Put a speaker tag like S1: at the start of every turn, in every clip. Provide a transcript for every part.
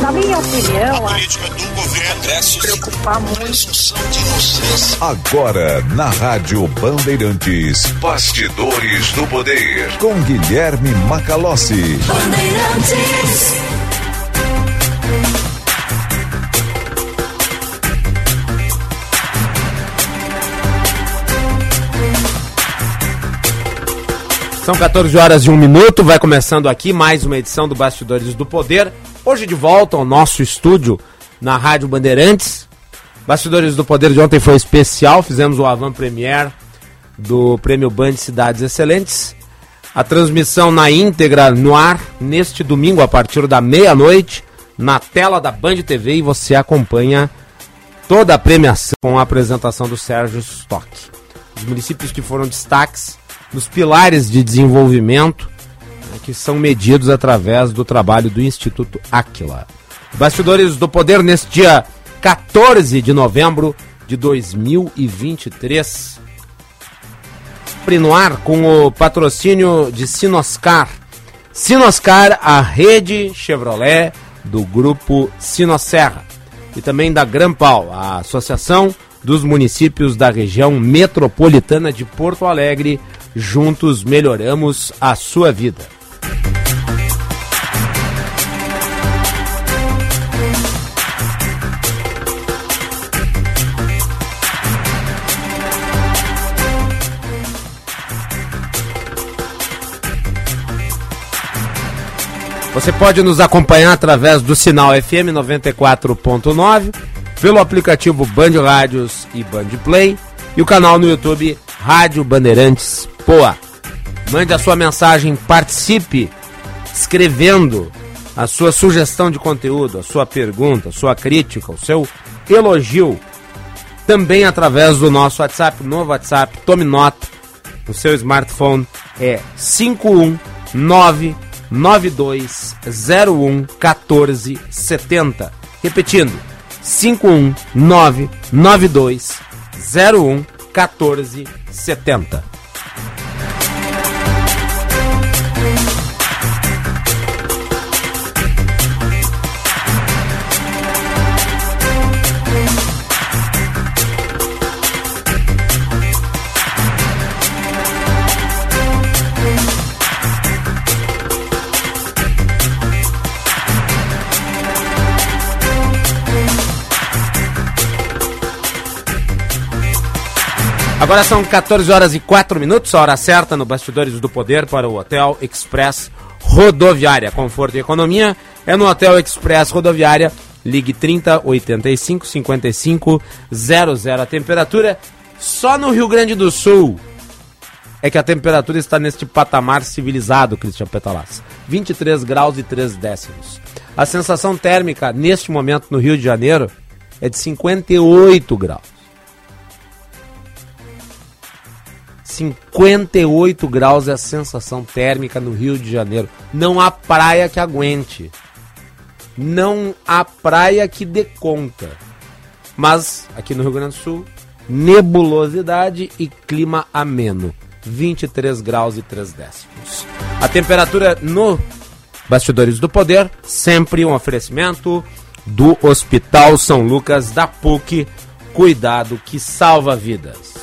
S1: Na minha opinião, a política do governo se preocupar muito.
S2: Agora, na Rádio Bandeirantes, Bastidores do Poder, com Guilherme Macalossi. Bandeirantes.
S3: São 14 horas e um minuto, vai começando aqui mais uma edição do Bastidores do Poder. Hoje de volta ao nosso estúdio na Rádio Bandeirantes. Bastidores do Poder de ontem foi especial, fizemos o Avan Premier do Prêmio Band Cidades Excelentes. A transmissão na íntegra no ar neste domingo a partir da meia-noite na tela da Band TV e você acompanha toda a premiação com a apresentação do Sérgio Stock. Os municípios que foram destaques nos pilares de desenvolvimento que são medidos através do trabalho do Instituto Aquila. Bastidores do Poder neste dia 14 de novembro de 2023. Prinoar com o patrocínio de Sinoscar. Sinoscar, a rede Chevrolet do grupo Sinosserra. E também da Grampal, a associação dos municípios da região metropolitana de Porto Alegre, Juntos melhoramos a sua vida. Você pode nos acompanhar através do sinal FM 94.9, pelo aplicativo Band Rádios e Band Play e o canal no YouTube Rádio Bandeirantes Poa. Mande a sua mensagem, participe escrevendo a sua sugestão de conteúdo, a sua pergunta, a sua crítica, o seu elogio, também através do nosso WhatsApp, novo WhatsApp, tome nota, no seu smartphone é 519 9201 1470. Repetindo, 519 9201 1470. Agora são 14 horas e 4 minutos, a hora certa no Bastidores do Poder para o Hotel Express Rodoviária. Conforto e economia é no Hotel Express Rodoviária. Ligue 30 85 55 00. A temperatura só no Rio Grande do Sul é que a temperatura está neste patamar civilizado, Cristian Petalas. 23 graus e 3 décimos. A sensação térmica neste momento no Rio de Janeiro é de 58 graus. 58 graus é a sensação térmica no Rio de Janeiro. Não há praia que aguente. Não há praia que dê conta. Mas aqui no Rio Grande do Sul, nebulosidade e clima ameno. 23 graus e 3 décimos. A temperatura no Bastidores do Poder, sempre um oferecimento do Hospital São Lucas da PUC. Cuidado que salva vidas.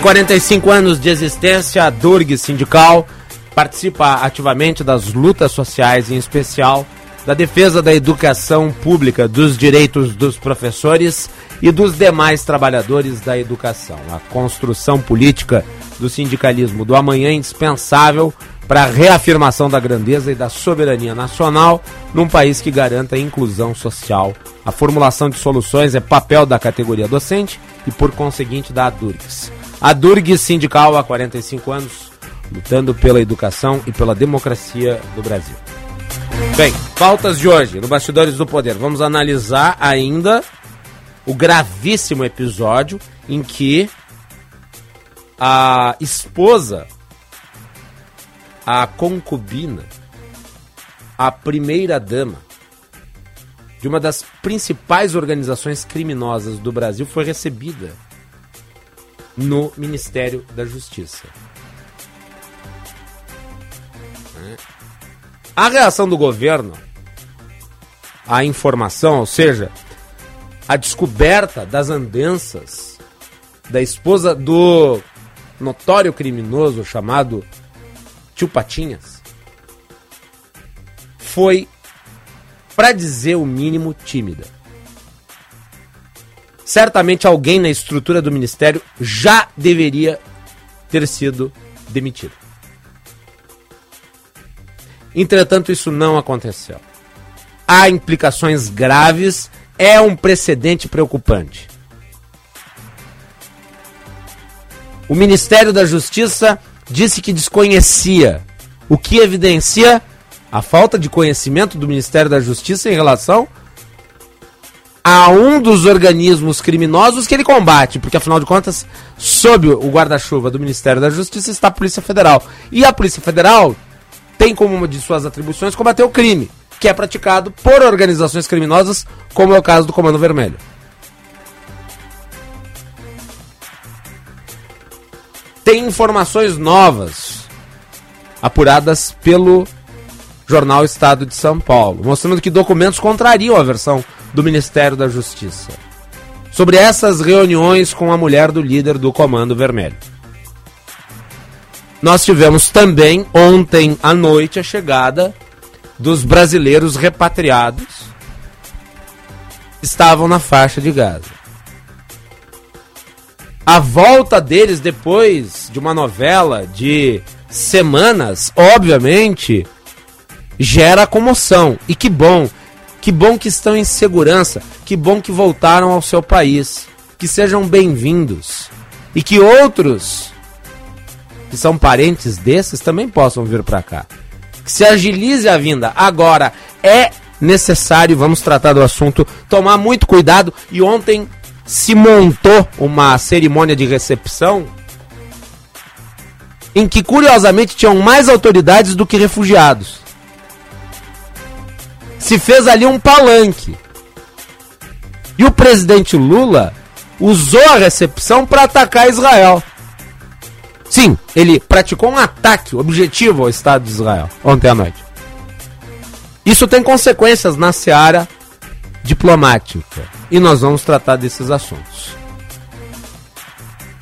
S3: 45 anos de existência, a Durg Sindical participa ativamente das lutas sociais, em especial da defesa da educação pública, dos direitos dos professores e dos demais trabalhadores da educação. A construção política do sindicalismo do amanhã é indispensável para a reafirmação da grandeza e da soberania nacional num país que garanta a inclusão social. A formulação de soluções é papel da categoria docente e, por conseguinte, da ADURGS. A Durg Sindical há 45 anos, lutando pela educação e pela democracia do Brasil. Bem, pautas de hoje no Bastidores do Poder. Vamos analisar ainda o gravíssimo episódio em que a esposa, a concubina, a primeira dama de uma das principais organizações criminosas do Brasil foi recebida no Ministério da Justiça. A reação do governo à informação, ou seja, a descoberta das andanças da esposa do notório criminoso chamado Tio Patinhas, foi, para dizer o mínimo, tímida. Certamente alguém na estrutura do ministério já deveria ter sido demitido. Entretanto, isso não aconteceu. Há implicações graves, é um precedente preocupante. O Ministério da Justiça disse que desconhecia, o que evidencia a falta de conhecimento do Ministério da Justiça em relação a um dos organismos criminosos que ele combate, porque afinal de contas, sob o guarda-chuva do Ministério da Justiça está a Polícia Federal. E a Polícia Federal tem como uma de suas atribuições combater o crime, que é praticado por organizações criminosas, como é o caso do Comando Vermelho. Tem informações novas apuradas pelo jornal Estado de São Paulo, mostrando que documentos contrariam a versão do Ministério da Justiça sobre essas reuniões com a mulher do líder do Comando Vermelho. Nós tivemos também ontem à noite a chegada dos brasileiros repatriados estavam na faixa de Gaza. A volta deles depois de uma novela de semanas, obviamente, gera comoção. E que bom, que bom que estão em segurança, que bom que voltaram ao seu país. Que sejam bem-vindos. E que outros que são parentes desses também possam vir para cá. Que se agilize a vinda. Agora, é necessário, vamos tratar do assunto, tomar muito cuidado. E ontem se montou uma cerimônia de recepção em que, curiosamente, tinham mais autoridades do que refugiados. Se fez ali um palanque. E o presidente Lula usou a recepção para atacar Israel. Sim, ele praticou um ataque objetivo ao Estado de Israel ontem à noite. Isso tem consequências na seara diplomática. E nós vamos tratar desses assuntos.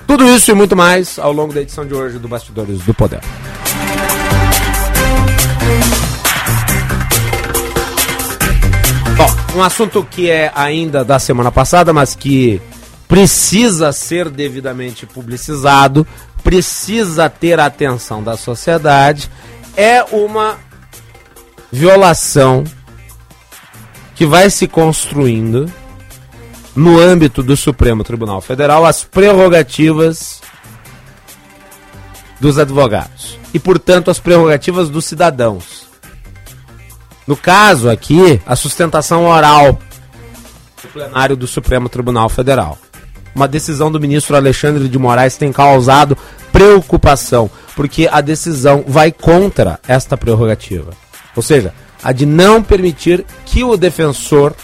S3: Tudo isso e muito mais ao longo da edição de hoje do Bastidores do Poder. Um assunto que é ainda da semana passada, mas que precisa ser devidamente publicizado, precisa ter a atenção da sociedade, é uma violação que vai se construindo no âmbito do Supremo Tribunal Federal as prerrogativas dos advogados e, portanto, as prerrogativas dos cidadãos. No caso aqui, a sustentação oral do plenário do Supremo Tribunal Federal uma decisão do ministro Alexandre de Moraes tem causado preocupação, porque a decisão vai contra esta prerrogativa. Ou seja, a de não permitir que o defensor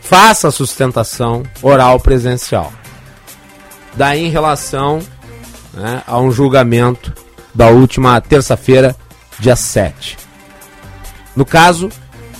S3: faça a sustentação oral presencial. Daí em relação né, a um julgamento da última terça-feira, dia 7. No caso,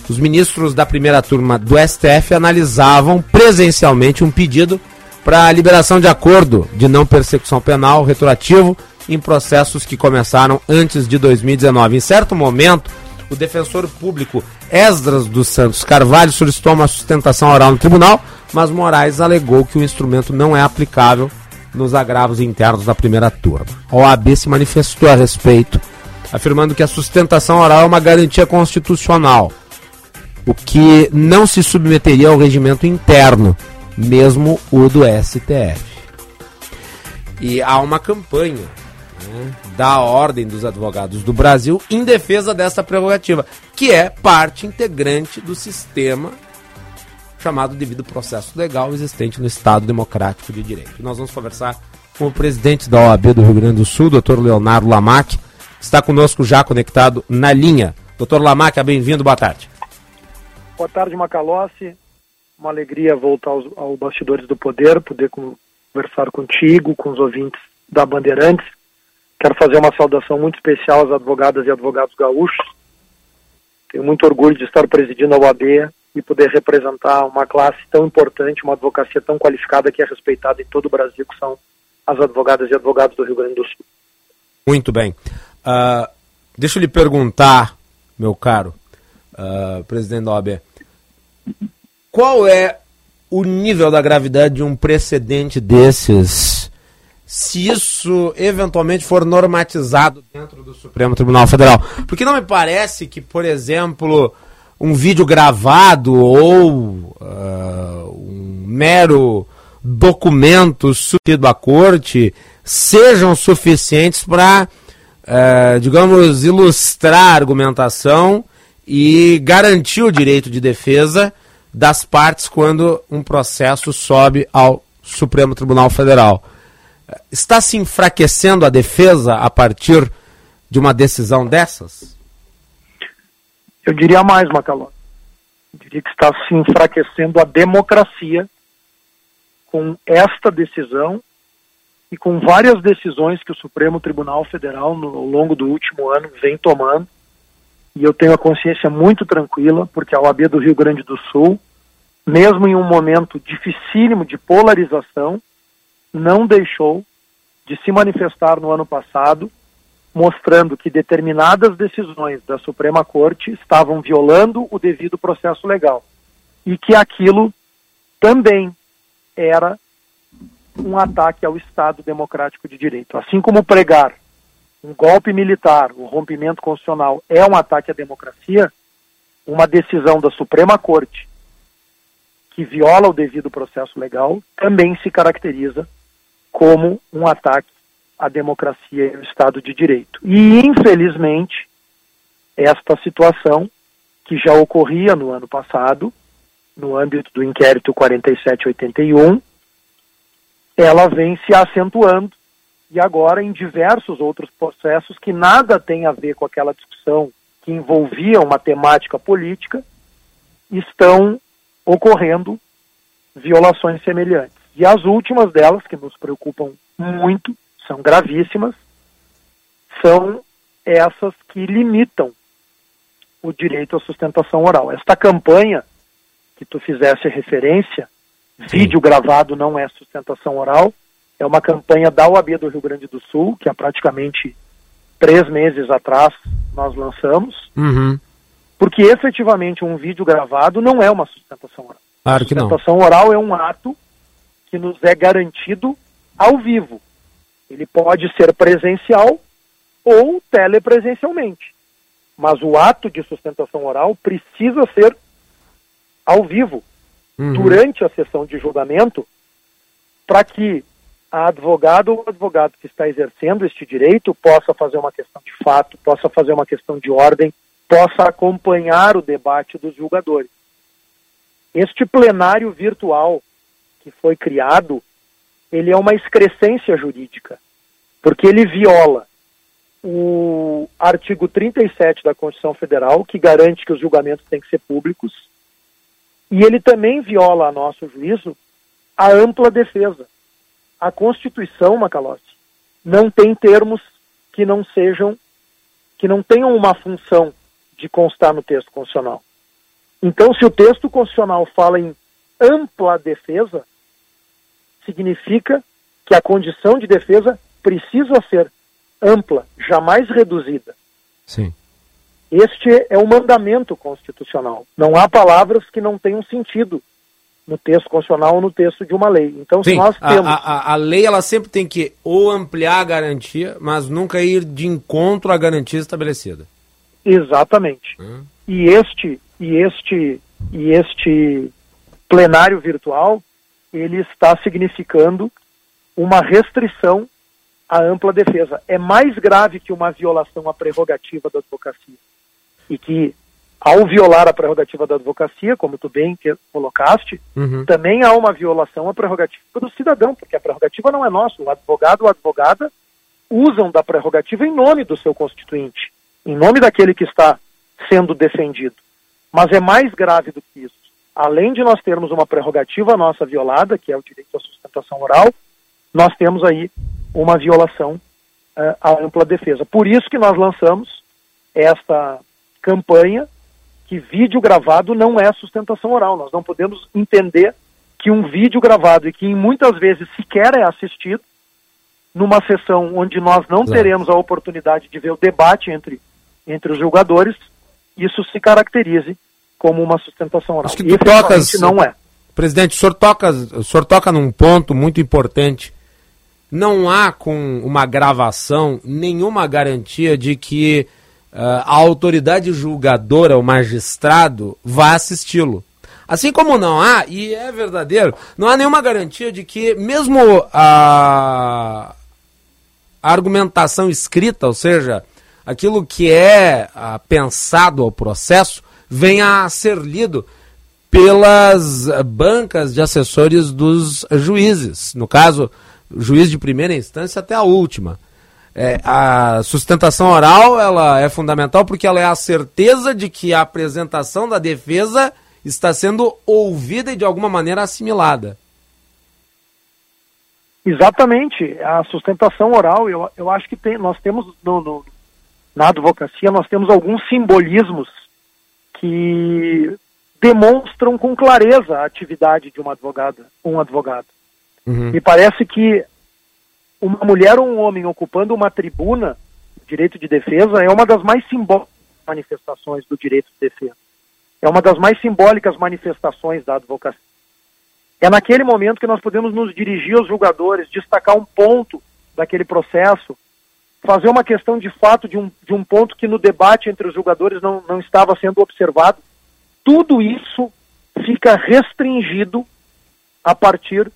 S3: os ministros da primeira turma do STF analisavam presencialmente um pedido para a liberação de acordo de não persecução penal retroativo em processos que começaram antes de 2019. Em certo momento, o defensor público Esdras dos Santos Carvalho solicitou uma sustentação oral no tribunal, mas Moraes alegou que o instrumento não é aplicável nos agravos internos da primeira turma. A OAB se manifestou a respeito, afirmando que a sustentação oral é uma garantia constitucional, o que não se submeteria ao regimento interno mesmo o do STF. E há uma campanha né, da Ordem dos Advogados do Brasil em defesa dessa prerrogativa, que é parte integrante do sistema chamado devido processo legal existente no Estado Democrático de Direito. nós vamos conversar com o presidente da OAB do Rio Grande do Sul, doutor Leonardo Lamac, está conosco já conectado na linha. Doutor Lamac, bem-vindo, boa tarde.
S4: Boa tarde, Macalossi. Uma alegria voltar aos, ao Bastidores do Poder, poder conversar contigo, com os ouvintes da Bandeirantes. Quero fazer uma saudação muito especial às advogadas e advogados gaúchos. Tenho muito orgulho de estar presidindo a OAB e poder representar uma classe tão importante, uma advocacia tão qualificada que é respeitada em todo o Brasil, que são as advogadas e advogados do Rio Grande do Sul.
S3: Muito bem. Uh, deixa eu lhe perguntar, meu caro uh, presidente da OAB, qual é o nível da gravidade de um precedente desses, se isso eventualmente for normatizado dentro do Supremo Tribunal Federal? Porque não me parece que, por exemplo, um vídeo gravado ou uh, um mero documento submetido à corte sejam suficientes para, uh, digamos, ilustrar a argumentação e garantir o direito de defesa das partes quando um processo sobe ao Supremo Tribunal Federal. Está se enfraquecendo a defesa a partir de uma decisão dessas?
S4: Eu diria mais, Macaló. Eu diria que está se enfraquecendo a democracia com esta decisão e com várias decisões que o Supremo Tribunal Federal, no, ao longo do último ano, vem tomando. E eu tenho a consciência muito tranquila, porque a OAB do Rio Grande do Sul, mesmo em um momento dificílimo de polarização, não deixou de se manifestar no ano passado mostrando que determinadas decisões da Suprema Corte estavam violando o devido processo legal e que aquilo também era um ataque ao Estado democrático de direito. Assim como pregar um golpe militar, o um rompimento constitucional é um ataque à democracia, uma decisão da Suprema Corte que viola o devido processo legal também se caracteriza como um ataque a democracia e o Estado de Direito. E, infelizmente, esta situação, que já ocorria no ano passado, no âmbito do inquérito 4781, ela vem se acentuando e agora em diversos outros processos que nada tem a ver com aquela discussão que envolvia uma temática política, estão ocorrendo violações semelhantes. E as últimas delas, que nos preocupam muito, são gravíssimas, são essas que limitam o direito à sustentação oral. Esta campanha que tu fizesse referência. Vídeo gravado não é sustentação oral, é uma campanha da OAB do Rio Grande do Sul, que há praticamente três meses atrás nós lançamos,
S3: uhum.
S4: porque efetivamente um vídeo gravado não é uma sustentação oral.
S3: Claro que
S4: sustentação não. oral é um ato que nos é garantido ao vivo. Ele pode ser presencial ou telepresencialmente. Mas o ato de sustentação oral precisa ser ao vivo, uhum. durante a sessão de julgamento, para que a advogada ou o advogado que está exercendo este direito possa fazer uma questão de fato, possa fazer uma questão de ordem, possa acompanhar o debate dos julgadores. Este plenário virtual que foi criado ele é uma excrescência jurídica, porque ele viola o artigo 37 da Constituição Federal, que garante que os julgamentos têm que ser públicos, e ele também viola, a nosso juízo, a ampla defesa. A Constituição, Macalossi, não tem termos que não sejam, que não tenham uma função de constar no texto constitucional. Então, se o texto constitucional fala em ampla defesa, significa que a condição de defesa precisa ser ampla, jamais reduzida.
S3: Sim.
S4: Este é o mandamento constitucional. Não há palavras que não tenham sentido no texto constitucional ou no texto de uma lei. Então,
S3: Sim,
S4: se nós temos.
S3: A, a, a, lei ela sempre tem que ou ampliar a garantia, mas nunca ir de encontro à garantia estabelecida.
S4: Exatamente. Hum. E este e este e este plenário virtual ele está significando uma restrição à ampla defesa. É mais grave que uma violação à prerrogativa da advocacia. E que ao violar a prerrogativa da advocacia, como tu bem colocaste, uhum. também há uma violação à prerrogativa do cidadão, porque a prerrogativa não é nossa. O advogado ou a advogada usam da prerrogativa em nome do seu constituinte, em nome daquele que está sendo defendido. Mas é mais grave do que isso. Além de nós termos uma prerrogativa nossa violada, que é o direito à sustentação oral, nós temos aí uma violação uh, à ampla defesa. Por isso que nós lançamos esta campanha que vídeo gravado não é sustentação oral. Nós não podemos entender que um vídeo gravado e que muitas vezes sequer é assistido, numa sessão onde nós não teremos a oportunidade de ver o debate entre, entre os julgadores, isso se caracterize como uma sustentação oral.
S3: Acho que tu tocas, não é. Presidente, o senhor, toca, o senhor toca num ponto muito importante. Não há com uma gravação nenhuma garantia de que a autoridade julgadora, o magistrado, vá assisti-lo. Assim como não há, e é verdadeiro, não há nenhuma garantia de que, mesmo a, a argumentação escrita, ou seja, aquilo que é uh, pensado ao processo, venha a ser lido pelas bancas de assessores dos juízes. No caso, juiz de primeira instância até a última. É, a sustentação oral ela é fundamental porque ela é a certeza de que a apresentação da defesa está sendo ouvida e de alguma maneira assimilada.
S4: Exatamente. A sustentação oral, eu, eu acho que tem, nós temos no, no, na advocacia, nós temos alguns simbolismos que demonstram com clareza a atividade de uma advogada, um advogado. Uhum. Me parece que uma mulher ou um homem ocupando uma tribuna, direito de defesa, é uma das mais simbólicas manifestações do direito de defesa. É uma das mais simbólicas manifestações da advocacia. É naquele momento que nós podemos nos dirigir aos julgadores, destacar um ponto daquele processo, fazer uma questão de fato de um, de um ponto que no debate entre os julgadores não, não estava sendo observado. Tudo isso fica restringido a partir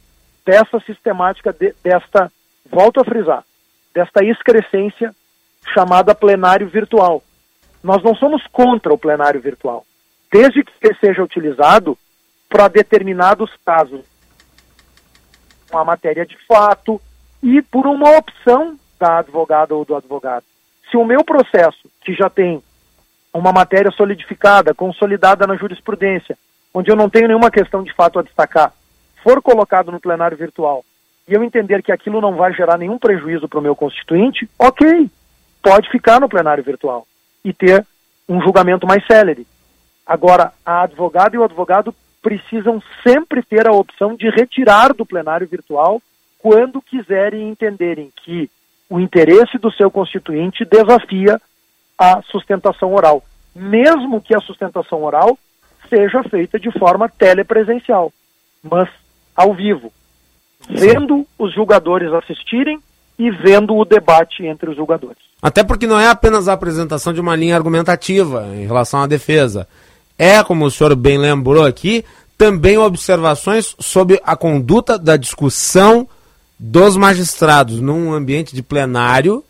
S4: dessa sistemática, de, desta volto a frisar, desta excrescência chamada plenário virtual. Nós não somos contra o plenário virtual, desde que ele seja utilizado para determinados casos, uma matéria de fato e por uma opção da advogada ou do advogado. Se o meu processo, que já tem uma matéria solidificada, consolidada na jurisprudência, onde eu não tenho nenhuma questão de fato a destacar, for colocado no plenário virtual e eu entender que aquilo não vai gerar nenhum prejuízo para o meu constituinte, ok, pode ficar no plenário virtual e ter um julgamento mais célere. Agora, a advogada e o advogado precisam sempre ter a opção de retirar do plenário virtual quando quiserem entenderem que o interesse do seu constituinte desafia a sustentação oral, mesmo que a sustentação oral seja feita de forma telepresencial, mas ao vivo vendo os julgadores assistirem e vendo o debate entre os julgadores.
S3: Até porque não é apenas a apresentação de uma linha argumentativa em relação à defesa. É, como o senhor bem lembrou aqui, também observações sobre a conduta da discussão dos magistrados num ambiente de plenário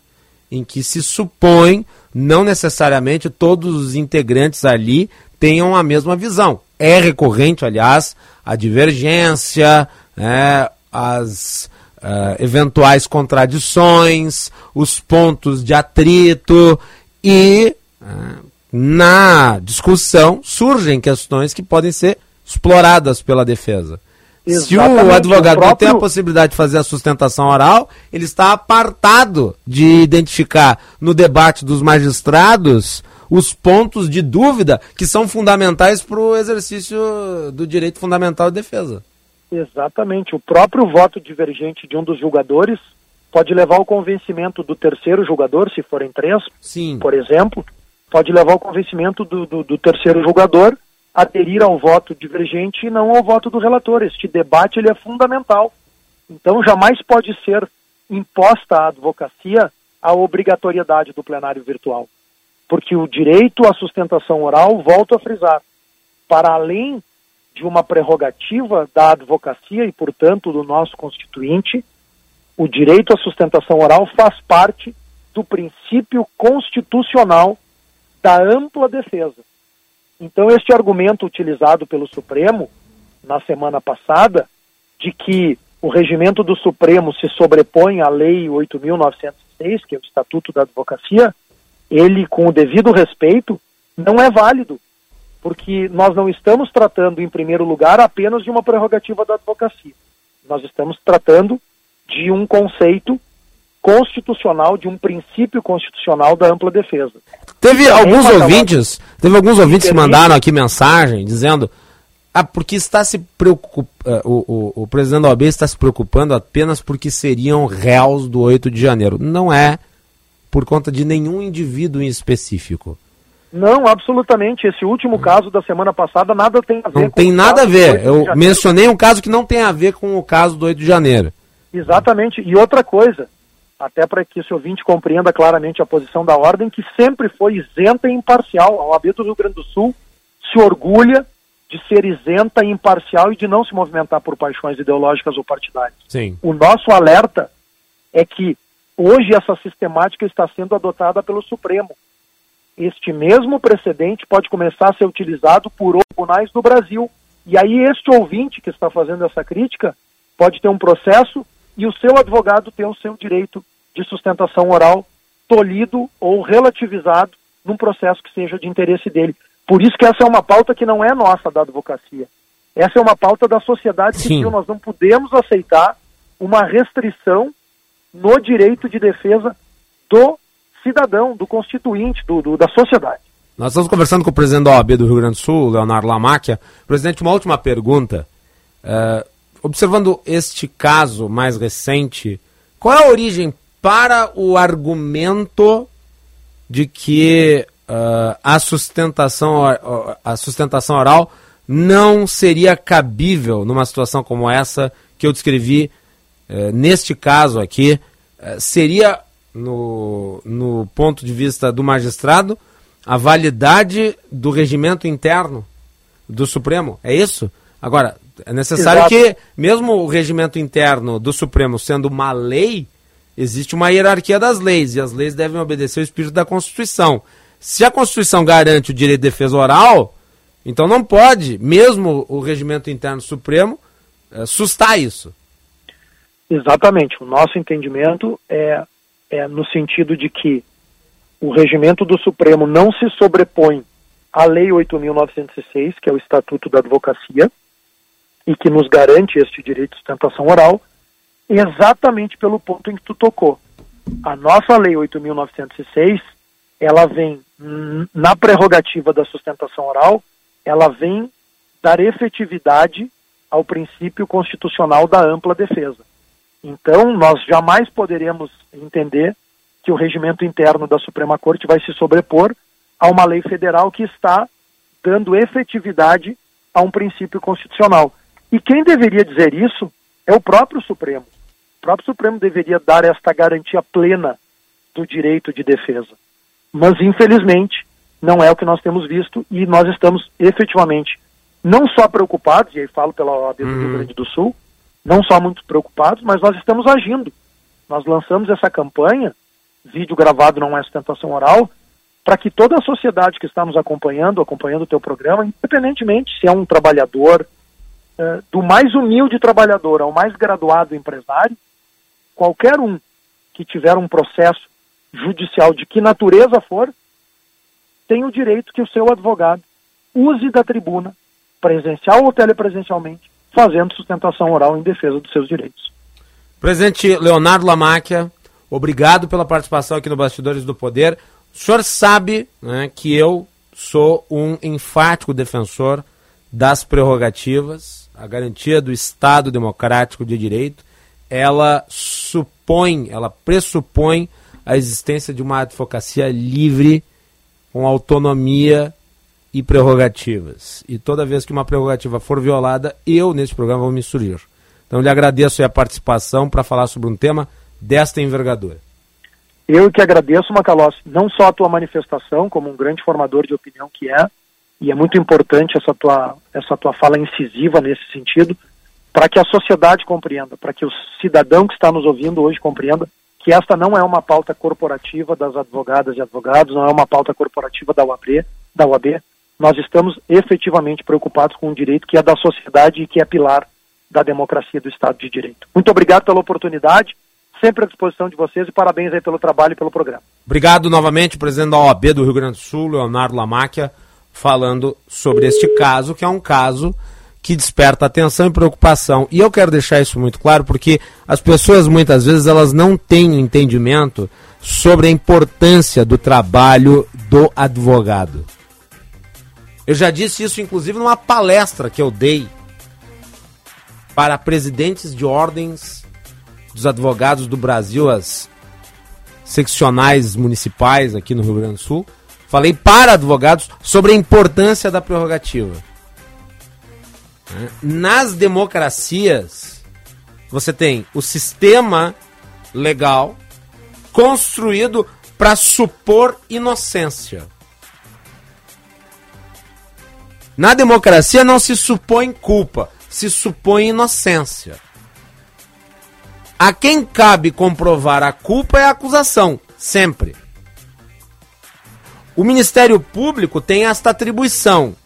S3: em que se supõe não necessariamente todos os integrantes ali tenham a mesma visão. É recorrente, aliás, a divergência, é, as uh, eventuais contradições, os pontos de atrito e uh, na discussão surgem questões que podem ser exploradas pela defesa. Exatamente. Se o advogado o próprio... não tem a possibilidade de fazer a sustentação oral, ele está apartado de identificar no debate dos magistrados os pontos de dúvida que são fundamentais para o exercício do direito fundamental de defesa.
S4: Exatamente. O próprio voto divergente de um dos julgadores pode levar ao convencimento do terceiro julgador, se forem três, Sim. por exemplo, pode levar ao convencimento do, do, do, terceiro julgador aderir ao voto divergente e não ao voto do relator. Este debate ele é fundamental. Então, jamais pode ser imposta à advocacia a obrigatoriedade do plenário virtual. Porque o direito à sustentação oral, volto a frisar, para além de uma prerrogativa da advocacia e, portanto, do nosso constituinte, o direito à sustentação oral faz parte do princípio constitucional da ampla defesa. Então, este argumento utilizado pelo Supremo na semana passada, de que o regimento do Supremo se sobrepõe à Lei 8.906, que é o Estatuto da Advocacia, ele, com o devido respeito, não é válido, porque nós não estamos tratando, em primeiro lugar, apenas de uma prerrogativa da advocacia. Nós estamos tratando de um conceito constitucional, de um princípio constitucional da ampla defesa.
S3: Teve alguns ouvintes, teve alguns ouvintes que mandaram aqui mensagem dizendo ah, porque está se preocupando, uh, o, o, o presidente da OAB está se preocupando apenas porque seriam réus do 8 de janeiro. Não é por conta de nenhum indivíduo em específico.
S4: Não, absolutamente. Esse último caso da semana passada nada tem a ver
S3: não tem nada a ver. Eu mencionei um caso que não tem a ver com o caso do 8 de janeiro.
S4: Exatamente. E outra coisa, até para que esse ouvinte compreenda claramente a posição da ordem, que sempre foi isenta e imparcial. A OAB do Rio Grande do Sul se orgulha de ser isenta e imparcial e de não se movimentar por paixões ideológicas ou partidárias.
S3: Sim.
S4: O nosso alerta é que hoje essa sistemática está sendo adotada pelo Supremo. Este mesmo precedente pode começar a ser utilizado por tribunais do Brasil. E aí este ouvinte que está fazendo essa crítica pode ter um processo e o seu advogado ter o seu direito de sustentação oral tolhido ou relativizado num processo que seja de interesse dele. Por isso que essa é uma pauta que não é nossa da advocacia. Essa é uma pauta da sociedade Sim. civil. Nós não podemos aceitar uma restrição no direito de defesa do cidadão, do constituinte, do, do, da sociedade.
S3: Nós estamos conversando com o presidente da OAB do Rio Grande do Sul, Leonardo Lamáquia. Presidente, uma última pergunta. Uh, observando este caso mais recente, qual é a origem para o argumento de que uh, a, sustentação, a sustentação oral não seria cabível numa situação como essa que eu descrevi uh, neste caso aqui. Uh, seria, no, no ponto de vista do magistrado, a validade do regimento interno do Supremo. É isso? Agora, é necessário Exato. que, mesmo o regimento interno do Supremo sendo uma lei, existe uma hierarquia das leis, e as leis devem obedecer ao espírito da Constituição. Se a Constituição garante o direito de defesa oral, então não pode, mesmo o regimento interno supremo, é, sustar isso.
S4: Exatamente. O nosso entendimento é, é no sentido de que o regimento do Supremo não se sobrepõe à Lei 8.906, que é o Estatuto da Advocacia, e que nos garante este direito de sustentação oral, exatamente pelo ponto em que tu tocou. A nossa Lei 8.906 ela vem na prerrogativa da sustentação oral, ela vem dar efetividade ao princípio constitucional da ampla defesa. Então, nós jamais poderemos entender que o regimento interno da Suprema Corte vai se sobrepor a uma lei federal que está dando efetividade a um princípio constitucional. E quem deveria dizer isso é o próprio Supremo. O próprio Supremo deveria dar esta garantia plena do direito de defesa. Mas, infelizmente, não é o que nós temos visto e nós estamos efetivamente não só preocupados, e aí falo pela OAB do uhum. Rio Grande do Sul, não só muito preocupados, mas nós estamos agindo. Nós lançamos essa campanha, vídeo gravado não é sustentação oral, para que toda a sociedade que está nos acompanhando, acompanhando o teu programa, independentemente se é um trabalhador, eh, do mais humilde trabalhador ao mais graduado empresário, qualquer um que tiver um processo judicial de que natureza for, tem o direito que o seu advogado use da tribuna, presencial ou telepresencialmente, fazendo sustentação oral em defesa dos seus direitos.
S3: Presidente Leonardo Lamáquia, obrigado pela participação aqui no Bastidores do Poder. O senhor sabe né, que eu sou um enfático defensor das prerrogativas, a garantia do Estado democrático de direito, ela supõe, ela pressupõe a existência de uma advocacia livre, com autonomia e prerrogativas. E toda vez que uma prerrogativa for violada, eu, nesse programa, vou me surgir. Então, lhe agradeço a participação para falar sobre um tema desta envergadura.
S4: Eu que agradeço, Macalossi, não só a tua manifestação, como um grande formador de opinião que é, e é muito importante essa tua, essa tua fala incisiva nesse sentido, para que a sociedade compreenda, para que o cidadão que está nos ouvindo hoje compreenda que esta não é uma pauta corporativa das advogadas e advogados, não é uma pauta corporativa da UAB, da UAB. Nós estamos efetivamente preocupados com o direito que é da sociedade e que é pilar da democracia do Estado de Direito. Muito obrigado pela oportunidade, sempre à disposição de vocês e parabéns aí pelo trabalho e pelo programa.
S3: Obrigado novamente, presidente da OAB do Rio Grande do Sul, Leonardo Lamáquia, falando sobre este caso, que é um caso que desperta atenção e preocupação. E eu quero deixar isso muito claro porque as pessoas muitas vezes elas não têm entendimento sobre a importância do trabalho do advogado. Eu já disse isso inclusive numa palestra que eu dei para presidentes de ordens dos advogados do Brasil, as seccionais municipais aqui no Rio Grande do Sul. Falei para advogados sobre a importância da prerrogativa. Nas democracias, você tem o sistema legal construído para supor inocência. Na democracia não se supõe culpa, se supõe inocência. A quem cabe comprovar a culpa é a acusação, sempre. O Ministério Público tem esta atribuição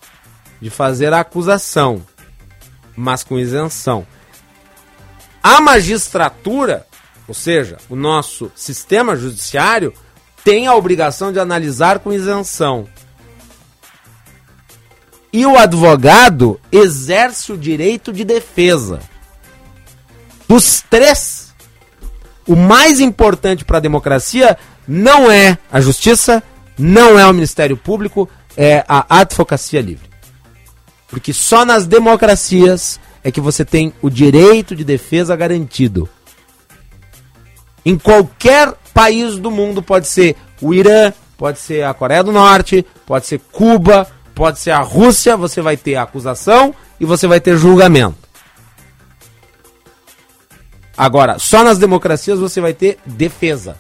S3: de fazer a acusação, mas com isenção. A magistratura, ou seja, o nosso sistema judiciário, tem a obrigação de analisar com isenção. E o advogado exerce o direito de defesa. Dos três, o mais importante para a democracia não é a justiça, não é o Ministério Público, é a advocacia livre. Porque só nas democracias é que você tem o direito de defesa garantido. Em qualquer país do mundo, pode ser o Irã, pode ser a Coreia do Norte, pode ser Cuba, pode ser a Rússia, você vai ter acusação e você vai ter julgamento. Agora, só nas democracias você vai ter defesa.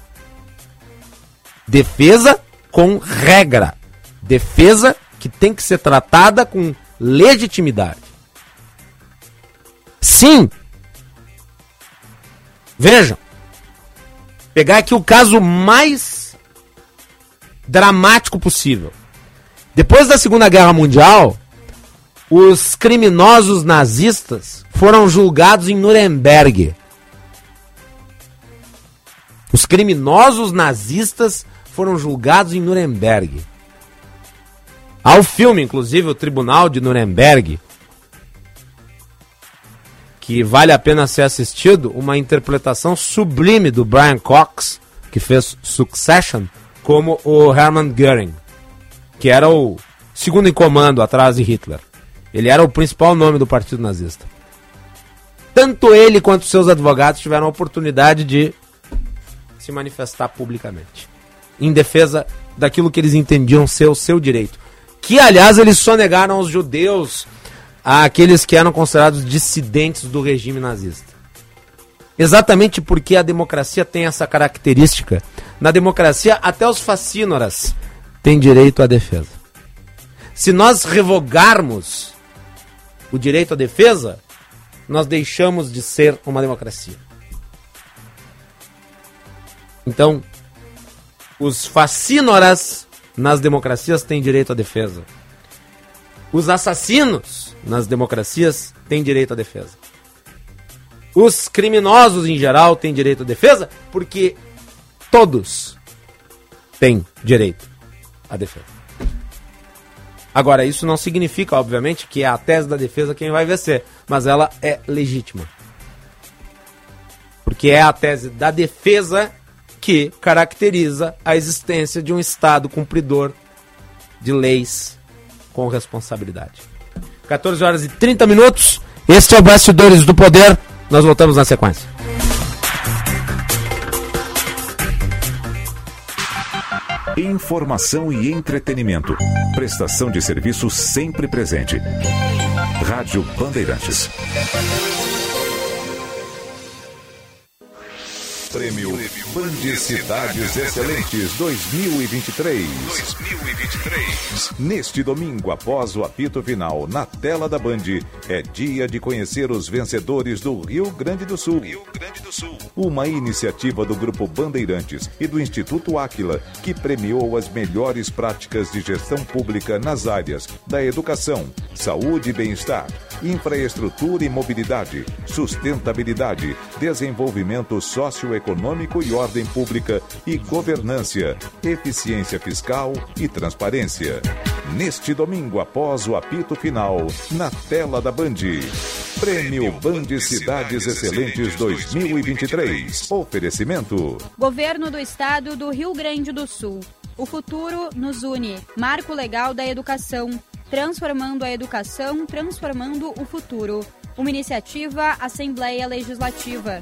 S3: Defesa com regra. Defesa que tem que ser tratada com legitimidade. Sim. Vejam. Pegar aqui o caso mais dramático possível. Depois da Segunda Guerra Mundial, os criminosos nazistas foram julgados em Nuremberg. Os criminosos nazistas foram julgados em Nuremberg. Há o filme, inclusive, o Tribunal de Nuremberg, que vale a pena ser assistido, uma interpretação sublime do Brian Cox, que fez Succession, como o Hermann Göring que era o segundo em comando atrás de Hitler. Ele era o principal nome do partido nazista. Tanto ele quanto seus advogados tiveram a oportunidade de se manifestar publicamente em defesa daquilo que eles entendiam ser o seu direito. Que, aliás, eles só negaram aos judeus, àqueles que eram considerados dissidentes do regime nazista. Exatamente porque a democracia tem essa característica. Na democracia, até os facínoras tem direito à defesa. Se nós revogarmos o direito à defesa, nós deixamos de ser uma democracia. Então, os facínoras nas democracias têm direito à defesa. Os assassinos nas democracias têm direito à defesa. Os criminosos em geral têm direito à defesa porque todos têm direito a defesa. Agora, isso não significa, obviamente, que é a tese da defesa quem vai vencer, mas ela é legítima. Porque é a tese da defesa que caracteriza a existência de um Estado cumpridor de leis com responsabilidade. 14 horas e 30 minutos. Este é o Bastidores do Poder. Nós voltamos na sequência.
S2: Informação e entretenimento. Prestação de serviço sempre presente. Rádio Bandeirantes. Prêmio Band Cidades Excelentes 2023. 2023. Neste domingo, após o apito final, na tela da Band, é dia de conhecer os vencedores do Rio Grande do Sul. Rio Grande do Sul. Uma iniciativa do Grupo Bandeirantes e do Instituto Áquila, que premiou as melhores práticas de gestão pública nas áreas da educação, saúde e bem-estar, infraestrutura e mobilidade, sustentabilidade, desenvolvimento socioeconômico e ordem pública e governância, eficiência fiscal e transparência. Neste domingo, após o apito final, na tela da Band. Prêmio Band Cidades Excelentes 2023. Oferecimento.
S5: Governo do Estado do Rio Grande do Sul. O futuro nos une. Marco Legal da Educação. Transformando a educação, transformando o futuro. Uma iniciativa Assembleia Legislativa.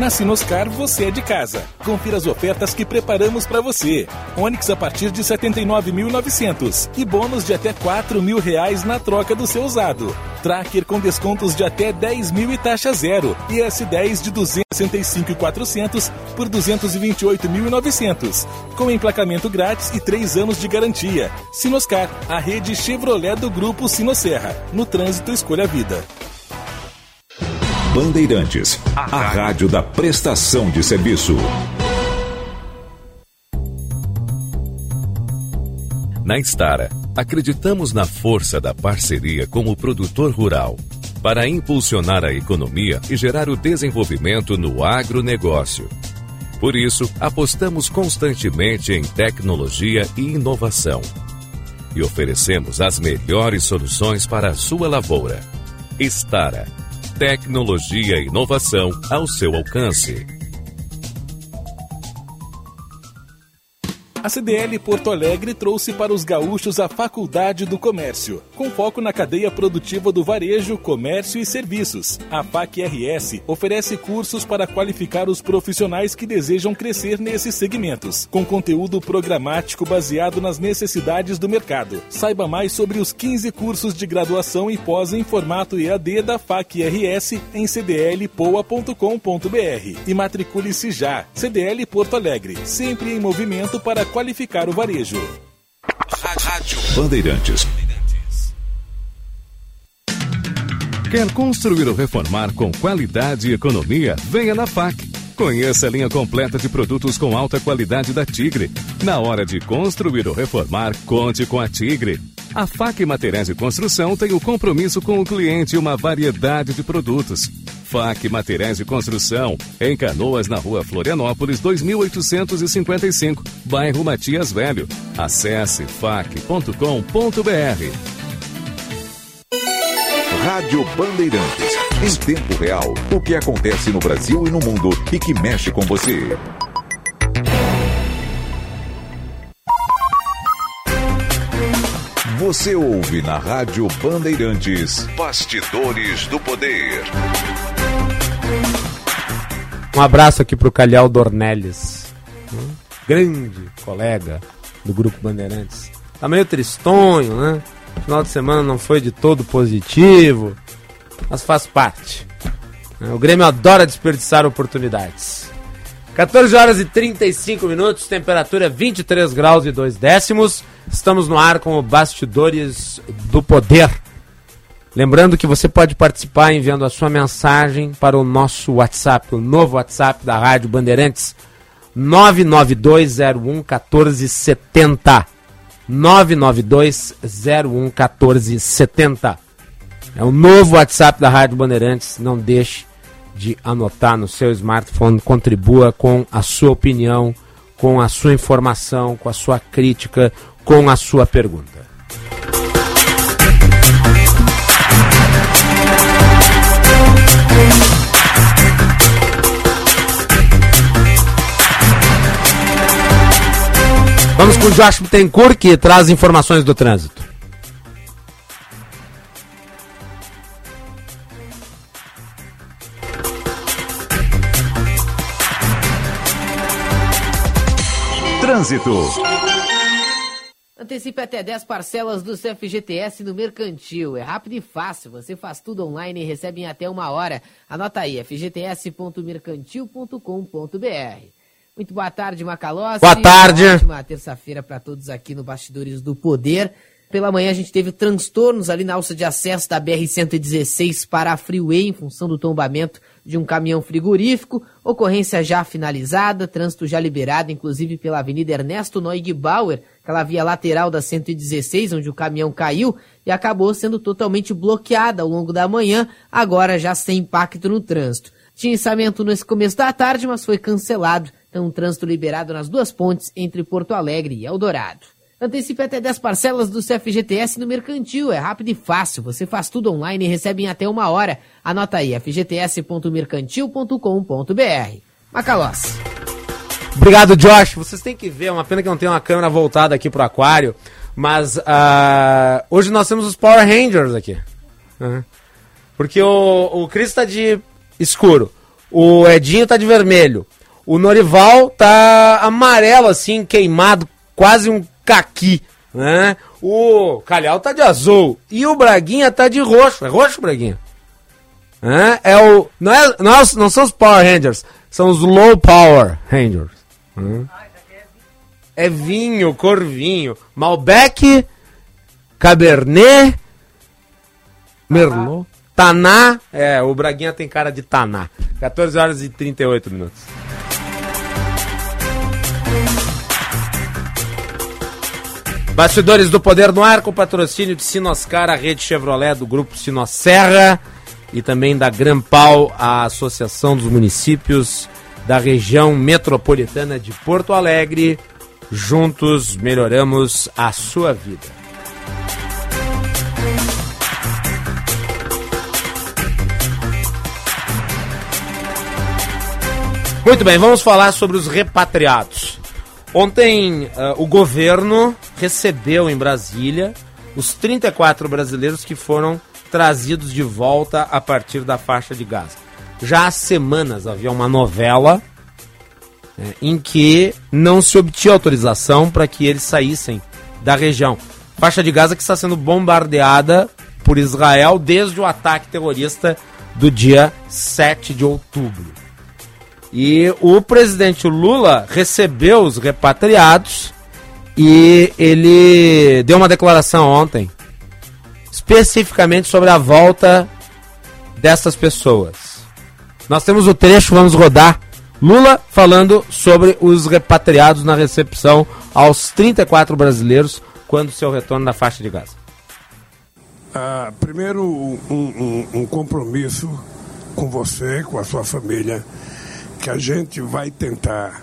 S6: Na Sinoscar você é de casa. Confira as ofertas que preparamos para você. Onix a partir de 79.900 e bônus de até 4 mil reais na troca do seu usado. Tracker com descontos de até 10 mil e taxa zero. E S10 de 265.400 por 228.900. Com emplacamento grátis e 3 anos de garantia. Sinoscar, a rede Chevrolet do Grupo Sinosserra. No trânsito, escolha a vida.
S2: Bandeirantes, a rádio da prestação de serviço. Na Estara, acreditamos na força da parceria com o produtor rural para impulsionar a economia e gerar o desenvolvimento no agronegócio. Por isso, apostamos constantemente em tecnologia e inovação e oferecemos as melhores soluções para a sua lavoura. Estara Tecnologia e inovação ao seu alcance.
S6: A CDL Porto Alegre trouxe para os gaúchos a Faculdade do Comércio, com foco na cadeia produtiva do varejo, comércio e serviços. A FAC RS oferece cursos para qualificar os profissionais que desejam crescer nesses segmentos, com conteúdo programático baseado nas necessidades do mercado. Saiba mais sobre os 15 cursos de graduação e pós em formato EAD da FAC RS em cdlpoa.com.br e matricule-se já. CDL Porto Alegre, sempre em movimento para qualificar o varejo.
S2: Rádio Bandeirantes. Quer construir ou reformar com qualidade e economia? Venha na FAC. Conheça a linha completa de produtos com alta qualidade da Tigre. Na hora de construir ou reformar, conte com a Tigre. A FAC Materiais de Construção tem o compromisso com o cliente e uma variedade de produtos. FAC Materiais de Construção, em Canoas, na rua Florianópolis, 2855, bairro Matias Velho. Acesse fac.com.br. Rádio Bandeirantes. Em tempo real, o que acontece no Brasil e no mundo e que mexe com você. Você ouve na Rádio Bandeirantes Bastidores do Poder.
S3: Um abraço aqui pro Calhau Dornelles, né? grande colega do Grupo Bandeirantes. Tá meio tristonho, né? Final de semana não foi de todo positivo, mas faz parte. Né? O Grêmio adora desperdiçar oportunidades. 14 horas e 35 minutos, temperatura 23 graus e 2 décimos. Estamos no ar com o Bastidores do Poder. Lembrando que você pode participar enviando a sua mensagem para o nosso WhatsApp, o novo WhatsApp da Rádio Bandeirantes, 992011470. 992011470. É o novo WhatsApp da Rádio Bandeirantes. Não deixe de anotar no seu smartphone, contribua com a sua opinião, com a sua informação, com a sua crítica, com a sua pergunta. Vamos com o Josh Bittencourt, que traz informações do trânsito.
S2: Trânsito.
S7: Antecipe até 10 parcelas do CFGTS no Mercantil. É rápido e fácil. Você faz tudo online e recebe em até uma hora. Anota aí, fgts.mercantil.com.br. Muito boa tarde, Macalossi.
S3: Boa tarde.
S7: Uma ótima terça-feira para todos aqui no Bastidores do Poder. Pela manhã a gente teve transtornos ali na alça de acesso da BR-116 para a Freeway em função do tombamento de um caminhão frigorífico. Ocorrência já finalizada, trânsito já liberado, inclusive pela Avenida Ernesto Neugbauer, aquela via lateral da 116, onde o caminhão caiu e acabou sendo totalmente bloqueada ao longo da manhã, agora já sem impacto no trânsito. Tinha içamento nesse começo da tarde, mas foi cancelado. Então, trânsito liberado nas duas pontes entre Porto Alegre e Eldorado. Antecipe até 10 parcelas do CFGTS no Mercantil. É rápido e fácil. Você faz tudo online e recebe em até uma hora. Anota aí, fgts.mercantil.com.br. Macalós.
S3: Obrigado, Josh. Vocês têm que ver, é uma pena que não tem uma câmera voltada aqui pro aquário. Mas uh, hoje nós temos os Power Rangers aqui. Uhum. Porque o, o Chris tá de escuro. O Edinho tá de vermelho. O Norival tá amarelo, assim, queimado, quase um caqui. Né? O Calhau tá de azul. E o Braguinha tá de roxo. É roxo, Braguinha? É, é o. Não, é, não, é, não são os Power Rangers, são os Low Power Rangers. Hum. É vinho, corvinho. Malbec, Cabernet, Merlot, Taná. É, o Braguinha tem cara de Taná. 14 horas e 38 minutos. Bastidores do Poder no Ar, com patrocínio de Sinoscar, a rede Chevrolet do Grupo Sinosserra e também da Grampal, a Associação dos Municípios da região metropolitana de Porto Alegre. Juntos melhoramos a sua vida. Muito bem, vamos falar sobre os repatriados. Ontem uh, o governo recebeu em Brasília os 34 brasileiros que foram trazidos de volta a partir da faixa de Gaza. Já há semanas havia uma novela né, em que não se obtinha autorização para que eles saíssem da região. Faixa de Gaza que está sendo bombardeada por Israel desde o ataque terrorista do dia 7 de outubro. E o presidente Lula recebeu os repatriados e ele deu uma declaração ontem especificamente sobre a volta dessas pessoas. Nós temos o trecho, vamos rodar. Lula falando sobre os repatriados na recepção aos 34 brasileiros quando seu retorno na faixa de Gaza.
S8: Ah, primeiro, um, um, um compromisso com você, com a sua família, que a gente vai tentar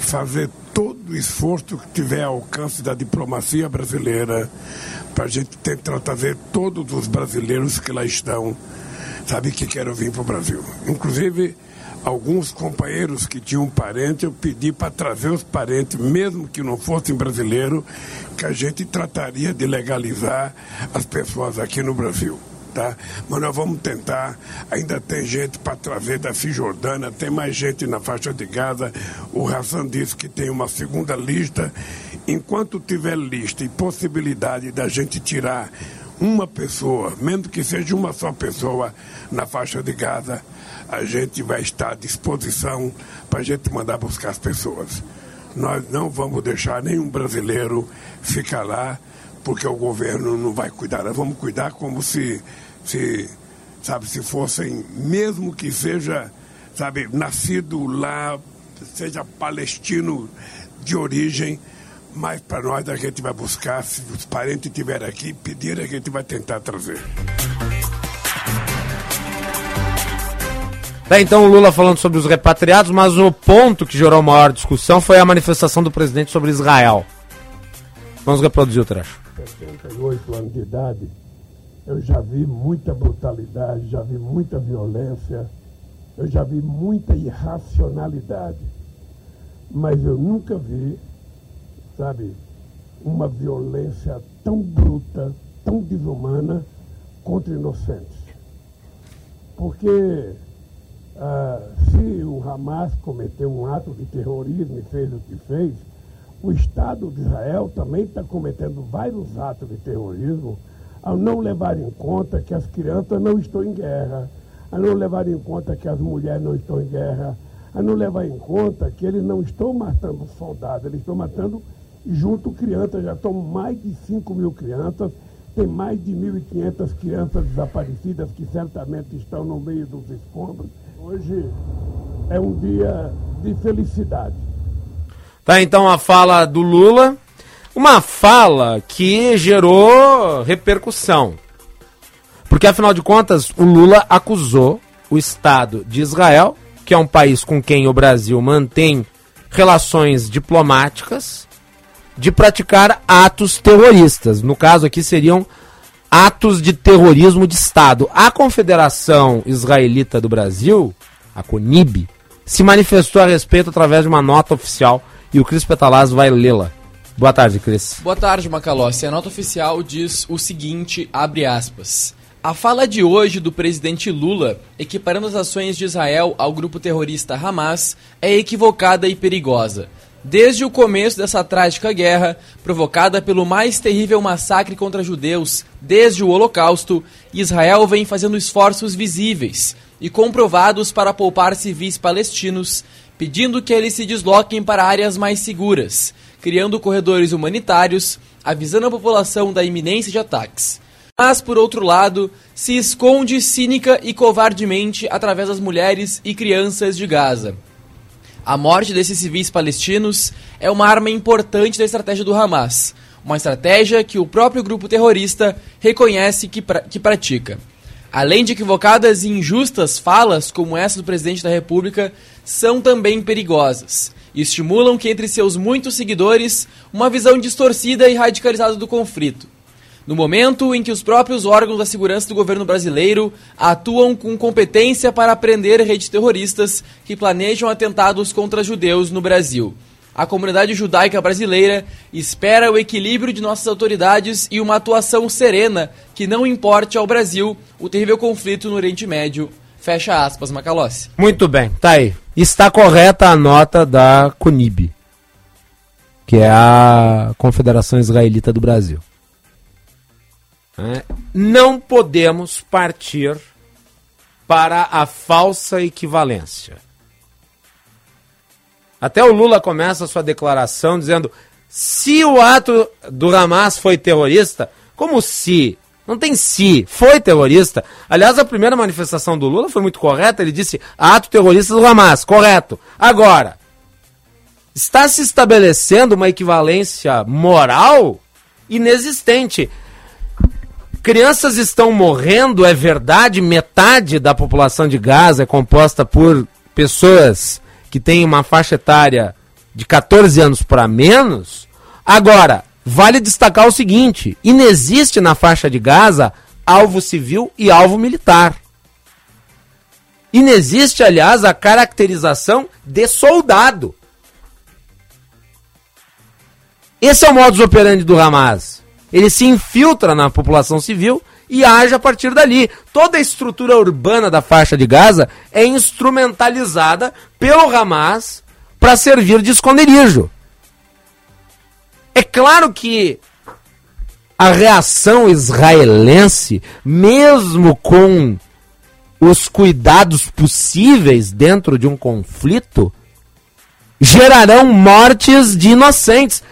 S8: fazer todo o esforço que tiver ao alcance da diplomacia brasileira para a gente tentar trazer todos os brasileiros que lá estão, sabe, que querem vir para o Brasil. Inclusive, alguns companheiros que tinham parente, eu pedi para trazer os parentes, mesmo que não fossem brasileiros, que a gente trataria de legalizar as pessoas aqui no Brasil. Tá? Mas nós vamos tentar. Ainda tem gente para trazer da Cisjordânia, tem mais gente na faixa de Gaza. O Hassan disse que tem uma segunda lista enquanto tiver lista e possibilidade da gente tirar uma pessoa, mesmo que seja uma só pessoa na faixa de Gaza, a gente vai estar à disposição para a gente mandar buscar as pessoas. Nós não vamos deixar nenhum brasileiro ficar lá porque o governo não vai cuidar. Nós vamos cuidar como se, se sabe, se fossem, mesmo que seja, sabe, nascido lá, seja palestino de origem, mas para nós a gente vai buscar, se os parentes estiverem aqui, pedir, a gente vai tentar trazer.
S3: Tá, então o Lula falando sobre os repatriados, mas o ponto que gerou maior discussão foi a manifestação do presidente sobre Israel. Vamos reproduzir o trecho.
S8: 78 anos de idade, eu já vi muita brutalidade, já vi muita violência, eu já vi muita irracionalidade. Mas eu nunca vi
S9: sabe, uma violência tão bruta, tão desumana contra inocentes. Porque ah, se o Hamas cometeu um ato de terrorismo e fez o que fez, o Estado de Israel também está cometendo vários atos de terrorismo ao não levar em conta que as crianças não estão em guerra, a não levar em conta que as mulheres não estão em guerra, a não levar em conta que eles não estão matando soldados, eles estão matando junto crianças, já estão mais de 5 mil crianças, tem mais de 1.500 crianças desaparecidas que certamente estão no meio dos escombros. Hoje é um dia de felicidade.
S3: Tá então a fala do Lula, uma fala que gerou repercussão. Porque afinal de contas, o Lula acusou o Estado de Israel, que é um país com quem o Brasil mantém relações diplomáticas, de praticar atos terroristas. No caso aqui seriam atos de terrorismo de Estado. A Confederação Israelita do Brasil, a CONIB, se manifestou a respeito através de uma nota oficial e o Cris Petalaz vai lê-la. Boa tarde, Cris.
S10: Boa tarde, Macalossi. A nota oficial diz o seguinte, abre aspas. A fala de hoje do presidente Lula, equiparando as ações de Israel ao grupo terrorista Hamas, é equivocada e perigosa. Desde o começo dessa trágica guerra, provocada pelo mais terrível massacre contra judeus desde o Holocausto, Israel vem fazendo esforços visíveis e comprovados para poupar civis palestinos, pedindo que eles se desloquem para áreas mais seguras, criando corredores humanitários, avisando a população da iminência de ataques. Mas, por outro lado, se esconde cínica e covardemente através das mulheres e crianças de Gaza a morte desses civis palestinos é uma arma importante da estratégia do Hamas, uma estratégia que o próprio grupo terrorista reconhece que, que pratica. Além de equivocadas e injustas falas como essa do presidente da República, são também perigosas e estimulam que entre seus muitos seguidores uma visão distorcida e radicalizada do conflito no momento em que os próprios órgãos da segurança do governo brasileiro atuam com competência para prender redes terroristas que planejam atentados contra judeus no Brasil. A comunidade judaica brasileira espera o equilíbrio de nossas autoridades e uma atuação serena que não importe ao Brasil o terrível conflito no Oriente Médio. Fecha aspas, Macalossi.
S3: Muito bem, tá aí. Está correta a nota da CUNIB, que é a Confederação Israelita do Brasil. Né? Não podemos partir para a falsa equivalência. Até o Lula começa a sua declaração dizendo: se o ato do Hamas foi terrorista, como se? Não tem se, foi terrorista. Aliás, a primeira manifestação do Lula foi muito correta. Ele disse ato terrorista do Hamas, correto. Agora, está se estabelecendo uma equivalência moral inexistente. Crianças estão morrendo, é verdade, metade da população de Gaza é composta por pessoas que têm uma faixa etária de 14 anos para menos. Agora, vale destacar o seguinte: inexiste na faixa de Gaza alvo civil e alvo militar. Inexiste, aliás, a caracterização de soldado. Esse é o modus operandi do Hamas. Ele se infiltra na população civil e age a partir dali. Toda a estrutura urbana da faixa de Gaza é instrumentalizada pelo Hamas para servir de esconderijo. É claro que a reação israelense, mesmo com os cuidados possíveis dentro de um conflito, gerarão mortes de inocentes.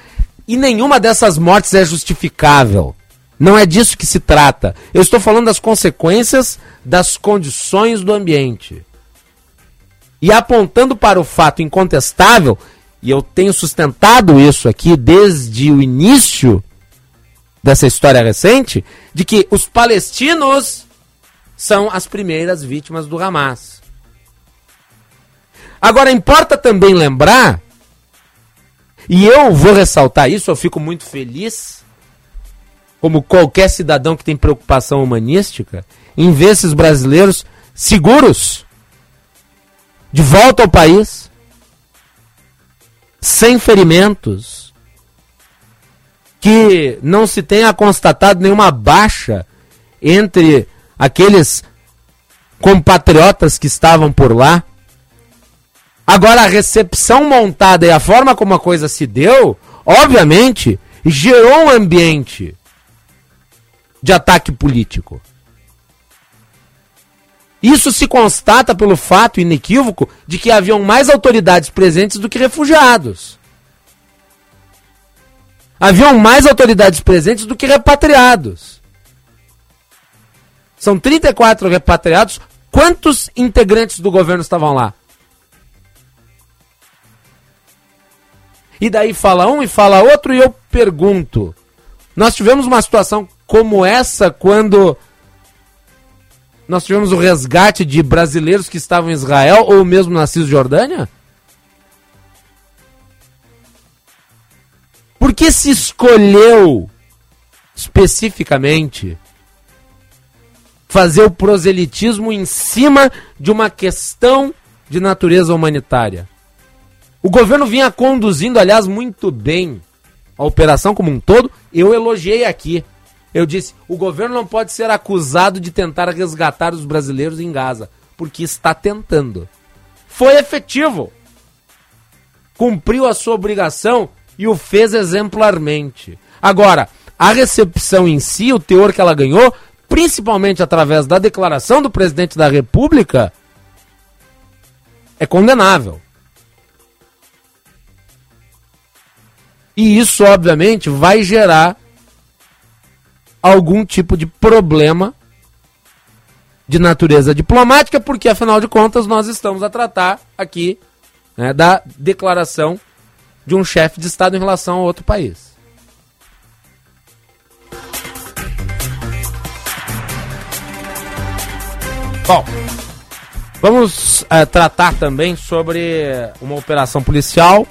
S3: E nenhuma dessas mortes é justificável. Não é disso que se trata. Eu estou falando das consequências das condições do ambiente. E apontando para o fato incontestável, e eu tenho sustentado isso aqui desde o início dessa história recente, de que os palestinos são as primeiras vítimas do Hamas. Agora, importa também lembrar e eu vou ressaltar isso, eu fico muito feliz, como qualquer cidadão que tem preocupação humanística, em ver esses brasileiros seguros, de volta ao país, sem ferimentos, que não se tenha constatado nenhuma baixa entre aqueles compatriotas que estavam por lá. Agora, a recepção montada e a forma como a coisa se deu, obviamente, gerou um ambiente de ataque político. Isso se constata pelo fato inequívoco de que haviam mais autoridades presentes do que refugiados. Haviam mais autoridades presentes do que repatriados. São 34 repatriados. Quantos integrantes do governo estavam lá? E daí fala um e fala outro, e eu pergunto: nós tivemos uma situação como essa quando nós tivemos o resgate de brasileiros que estavam em Israel ou mesmo na Cisjordânia? Por que se escolheu especificamente fazer o proselitismo em cima de uma questão de natureza humanitária? O governo vinha conduzindo, aliás, muito bem a operação como um todo. Eu elogiei aqui. Eu disse: o governo não pode ser acusado de tentar resgatar os brasileiros em Gaza, porque está tentando. Foi efetivo. Cumpriu a sua obrigação e o fez exemplarmente. Agora, a recepção em si, o teor que ela ganhou, principalmente através da declaração do presidente da República, é condenável. E isso, obviamente, vai gerar algum tipo de problema de natureza diplomática, porque afinal de contas nós estamos a tratar aqui né, da declaração de um chefe de Estado em relação a outro país. Bom, vamos é, tratar também sobre uma operação policial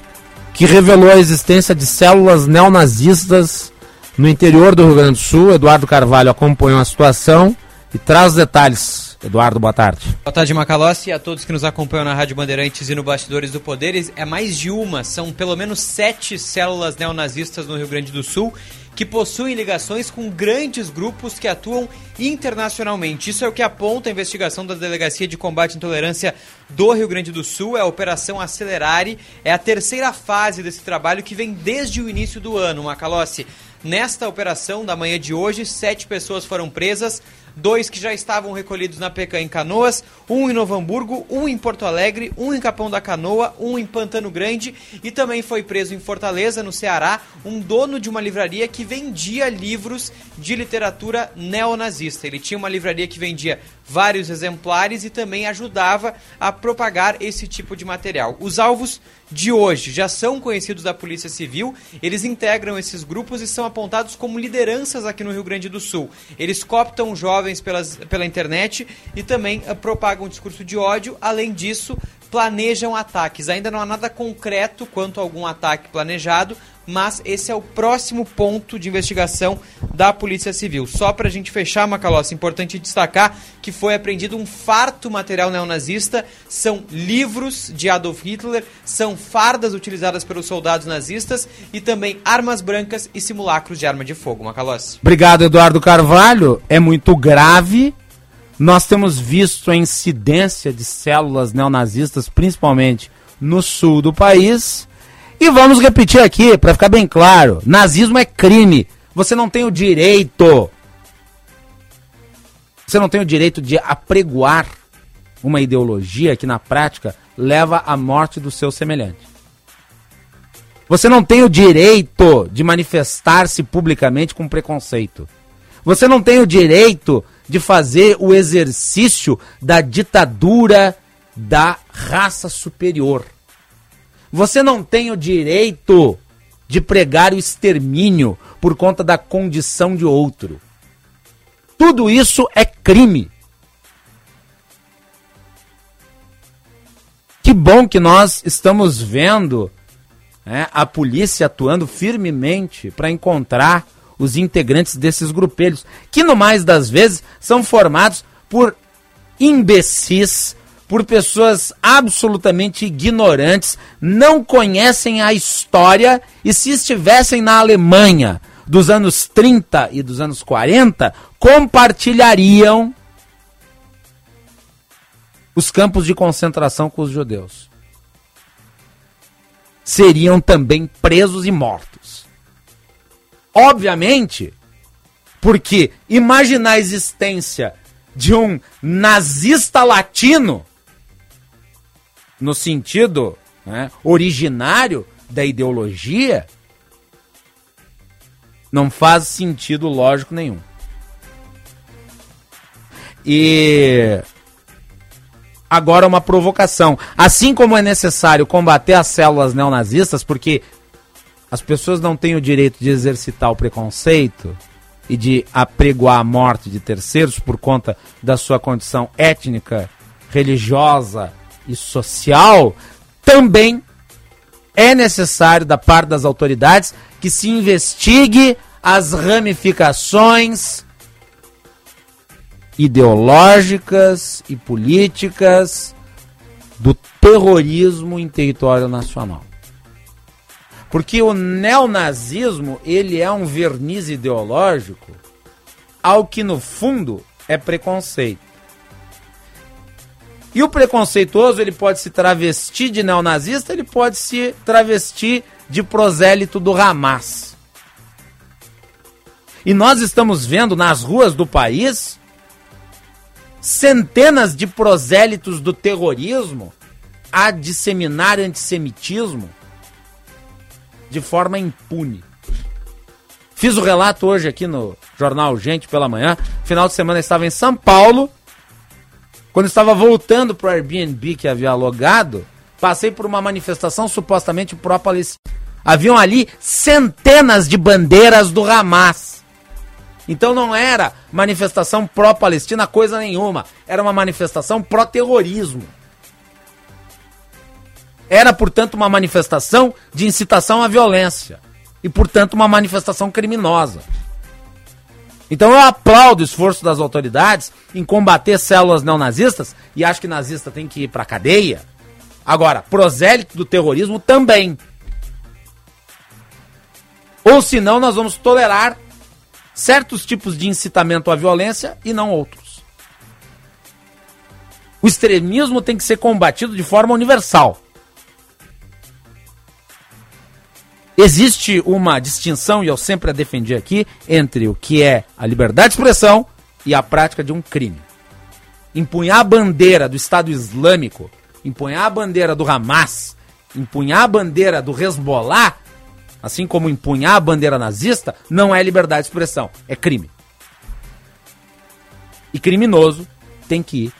S3: que revelou a existência de células neonazistas no interior do Rio Grande do Sul. Eduardo Carvalho acompanhou a situação e traz os detalhes. Eduardo, boa tarde.
S11: Boa tarde, Macalossi, e a todos que nos acompanham na Rádio Bandeirantes e no Bastidores do Poderes. É mais de uma, são pelo menos sete células neonazistas no Rio Grande do Sul que possuem ligações com grandes grupos que atuam internacionalmente. Isso é o que aponta a investigação da Delegacia de Combate à Intolerância do Rio Grande do Sul, é a Operação Acelerare, é a terceira fase desse trabalho que vem desde o início do ano, Macalossi. Nesta operação da manhã de hoje, sete pessoas foram presas, dois que já estavam recolhidos na PECA em Canoas, um em Novo Hamburgo, um em Porto Alegre, um em Capão da Canoa, um em Pantano Grande e também foi preso em Fortaleza, no Ceará, um dono de uma livraria que vendia livros de literatura neonazista. Ele tinha uma livraria que vendia vários exemplares e também ajudava a propagar esse tipo de material. Os alvos de hoje já são conhecidos da Polícia Civil, eles integram esses grupos e são apontados como lideranças aqui no Rio Grande do Sul. Eles cooptam jovens pelas, pela internet e também uh, propagam discurso de ódio, além disso, planejam ataques. Ainda não há nada concreto quanto a algum ataque planejado, mas esse é o próximo ponto de investigação da Polícia Civil. Só para a gente fechar, Macalossi, importante destacar que foi apreendido um farto material neonazista, são livros de Adolf Hitler, são fardas utilizadas pelos soldados nazistas e também armas brancas e simulacros de arma de fogo, Macalossi.
S3: Obrigado, Eduardo Carvalho. É muito grave. Nós temos visto a incidência de células neonazistas, principalmente no sul do país e vamos repetir aqui, para ficar bem claro: nazismo é crime. Você não tem o direito. Você não tem o direito de apregoar uma ideologia que na prática leva à morte do seu semelhante. Você não tem o direito de manifestar-se publicamente com preconceito. Você não tem o direito de fazer o exercício da ditadura da raça superior. Você não tem o direito de pregar o extermínio por conta da condição de outro. Tudo isso é crime. Que bom que nós estamos vendo né, a polícia atuando firmemente para encontrar os integrantes desses grupelhos, que no mais das vezes são formados por imbecis, por pessoas absolutamente ignorantes, não conhecem a história e se estivessem na Alemanha, dos anos 30 e dos anos 40 compartilhariam os campos de concentração com os judeus. Seriam também presos e mortos. Obviamente, porque imaginar a existência de um nazista latino, no sentido né, originário da ideologia, não faz sentido lógico nenhum. E agora uma provocação. Assim como é necessário combater as células neonazistas, porque as pessoas não têm o direito de exercitar o preconceito e de apregoar a morte de terceiros por conta da sua condição étnica, religiosa e social, também é necessário, da parte das autoridades, que se investigue as ramificações ideológicas e políticas do terrorismo em território nacional. Porque o neonazismo, ele é um verniz ideológico ao que no fundo é preconceito. E o preconceituoso, ele pode se travestir de neonazista, ele pode se travestir de prosélito do Hamas. E nós estamos vendo nas ruas do país centenas de prosélitos do terrorismo a disseminar antissemitismo de forma impune. Fiz o relato hoje aqui no jornal Gente pela manhã. Final de semana estava em São Paulo. Quando estava voltando para o Airbnb que havia alugado, passei por uma manifestação supostamente pró-palestina. Haviam ali centenas de bandeiras do Hamas. Então não era manifestação pró-Palestina coisa nenhuma. Era uma manifestação pró-terrorismo. Era, portanto, uma manifestação de incitação à violência. E, portanto, uma manifestação criminosa. Então eu aplaudo o esforço das autoridades em combater células neonazistas e acho que nazista tem que ir para cadeia. Agora, prosélito do terrorismo também. Ou senão nós vamos tolerar certos tipos de incitamento à violência e não outros. O extremismo tem que ser combatido de forma universal. Existe uma distinção, e eu sempre a defendi aqui, entre o que é a liberdade de expressão e a prática de um crime. Empunhar a bandeira do Estado Islâmico, empunhar a bandeira do Hamas, empunhar a bandeira do Hezbollah assim como empunhar a bandeira nazista, não é liberdade de expressão, é crime. E criminoso tem que ir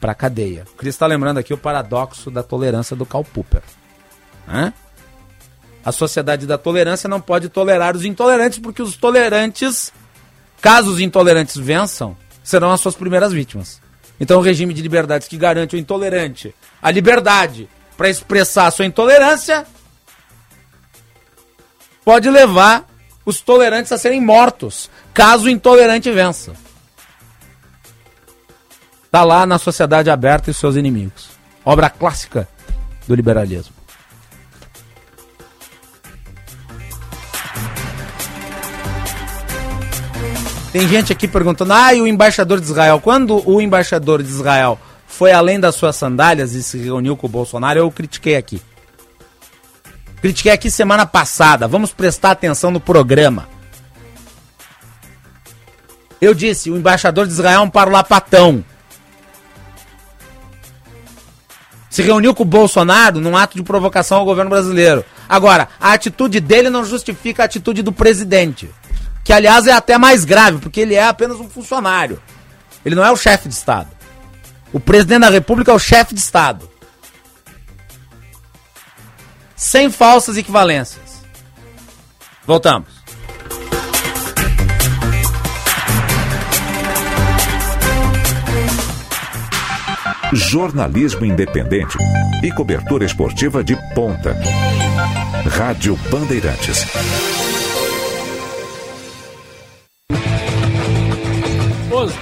S3: para cadeia. O Cris está lembrando aqui o paradoxo da tolerância do Karl Popper. Hã? A sociedade da tolerância não pode tolerar os intolerantes, porque os tolerantes, caso os intolerantes vençam, serão as suas primeiras vítimas. Então, o regime de liberdades que garante ao intolerante a liberdade para expressar a sua intolerância pode levar os tolerantes a serem mortos, caso o intolerante vença. Está lá na Sociedade Aberta e seus inimigos. Obra clássica do liberalismo. Tem gente aqui perguntando: ah, e o embaixador de Israel? Quando o embaixador de Israel foi além das suas sandálias e se reuniu com o Bolsonaro, eu critiquei aqui. Critiquei aqui semana passada. Vamos prestar atenção no programa. Eu disse, o embaixador de Israel é um parlapatão. Se reuniu com o Bolsonaro num ato de provocação ao governo brasileiro. Agora, a atitude dele não justifica a atitude do presidente. Que, aliás, é até mais grave, porque ele é apenas um funcionário. Ele não é o chefe de Estado. O presidente da República é o chefe de Estado sem falsas equivalências. Voltamos.
S2: Jornalismo independente e cobertura esportiva de ponta. Rádio Bandeirantes.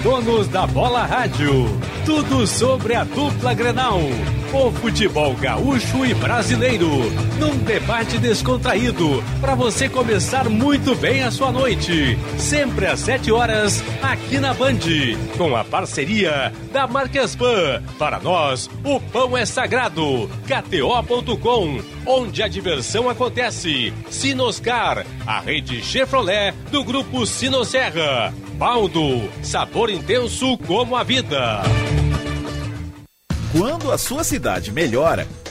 S12: Donos da bola rádio. Tudo sobre a dupla Grenal O futebol gaúcho e brasileiro, num debate descontraído, para você começar muito bem a sua noite. Sempre às 7 horas, aqui na Band, com a parceria da Marquespan. Para nós, o pão é sagrado. KTO.com, onde a diversão acontece. Sinoscar, a rede Chevrolet do grupo Sinosserra. Baldo, sabor intenso como a vida.
S13: Quando a sua cidade melhora,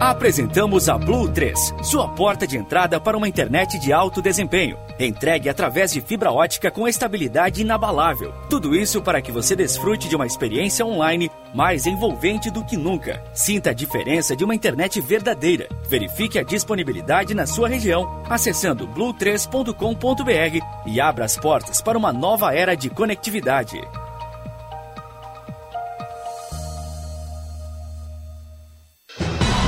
S14: Apresentamos a Blue 3, sua porta de entrada para uma internet de alto desempenho. Entregue através de fibra ótica com estabilidade inabalável. Tudo isso para que você desfrute de uma experiência online mais envolvente do que nunca. Sinta a diferença de uma internet verdadeira. Verifique a disponibilidade na sua região acessando blue3.com.br e abra as portas para uma nova era de conectividade.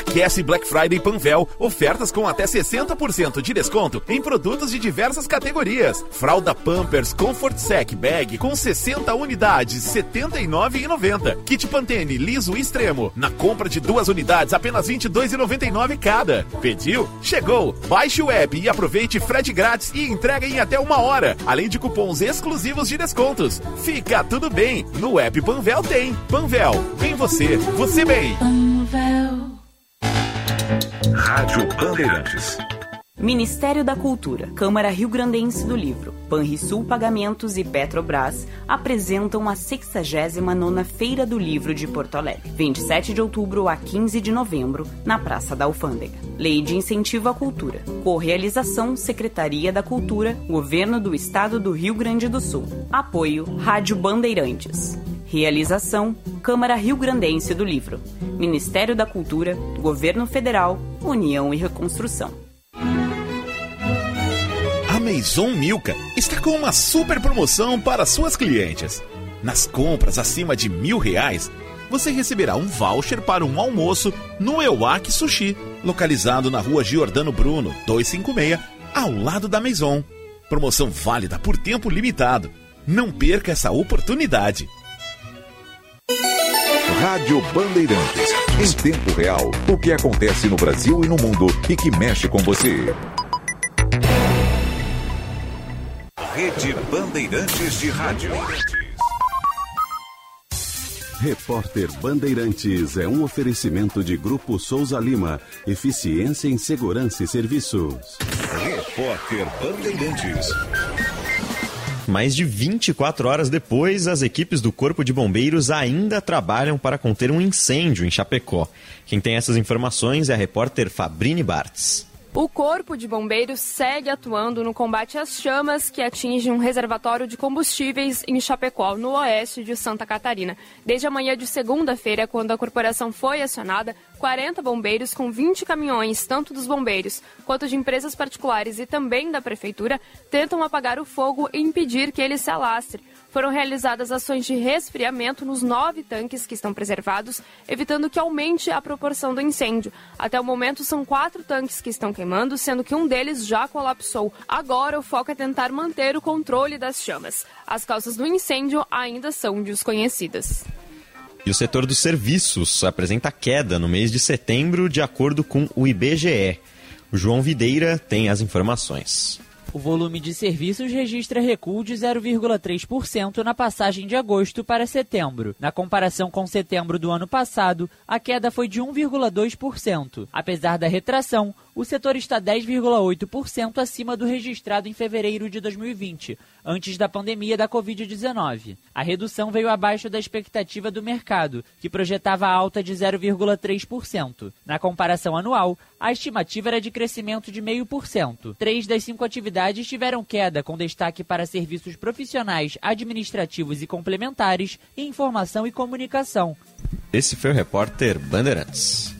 S13: Aquece Black Friday Panvel, ofertas com até 60% de desconto em produtos de diversas categorias. Fralda Pampers Comfort Sec Bag com 60 unidades, R$ 79,90. Kit Pantene liso extremo, na compra de duas unidades, apenas R$ 22,99 cada. Pediu? Chegou! Baixe o app e aproveite frete grátis e entrega em até uma hora, além de cupons exclusivos de descontos. Fica tudo bem, no app Panvel tem. Panvel, bem você, você bem. Panvel.
S2: Rádio Bandeirantes.
S15: Ministério da Cultura, Câmara Rio Grandense do Livro, Panrisul Pagamentos e Petrobras apresentam a 69ª Feira do Livro de Porto Alegre, 27 de outubro a 15 de novembro, na Praça da Alfândega. Lei de Incentivo à Cultura. Correalização Secretaria da Cultura, Governo do Estado do Rio Grande do Sul. Apoio Rádio Bandeirantes. Realização: Câmara Rio Grandense do Livro, Ministério da Cultura, Governo Federal, União e Reconstrução.
S13: A Maison Milka está com uma super promoção para suas clientes. Nas compras acima de mil reais, você receberá um voucher para um almoço no Ewak Sushi, localizado na rua Giordano Bruno, 256, ao lado da Maison. Promoção válida por tempo limitado. Não perca essa oportunidade.
S2: Rádio Bandeirantes. Em tempo real, o que acontece no Brasil e no mundo e que mexe com você. Rede Bandeirantes de Rádio.
S16: Repórter Bandeirantes é um oferecimento de Grupo Souza Lima. Eficiência em Segurança e Serviços.
S2: Repórter Bandeirantes.
S17: Mais de 24 horas depois, as equipes do Corpo de Bombeiros ainda trabalham para conter um incêndio em Chapecó. Quem tem essas informações é a repórter Fabrini Bartz.
S18: O Corpo de Bombeiros segue atuando no combate às chamas que atingem um reservatório de combustíveis em Chapecó, no oeste de Santa Catarina. Desde a manhã de segunda-feira, quando a corporação foi acionada, 40 bombeiros com 20 caminhões, tanto dos bombeiros quanto de empresas particulares e também da prefeitura, tentam apagar o fogo e impedir que ele se alastre foram realizadas ações de resfriamento nos nove tanques que estão preservados, evitando que aumente a proporção do incêndio. Até o momento, são quatro tanques que estão queimando, sendo que um deles já colapsou. Agora, o foco é tentar manter o controle das chamas. As causas do incêndio ainda são desconhecidas.
S17: E o setor dos serviços apresenta queda no mês de setembro, de acordo com o IBGE. O João Videira tem as informações.
S19: O volume de serviços registra recuo de 0,3% na passagem de agosto para setembro. Na comparação com setembro do ano passado, a queda foi de 1,2%. Apesar da retração, o setor está 10,8% acima do registrado em fevereiro de 2020, antes da pandemia da Covid-19. A redução veio abaixo da expectativa do mercado, que projetava alta de 0,3%. Na comparação anual, a estimativa era de crescimento de 0,5%. Três das cinco atividades tiveram queda, com destaque para serviços profissionais, administrativos e complementares, informação e comunicação.
S17: Esse foi o repórter Bandeirantes.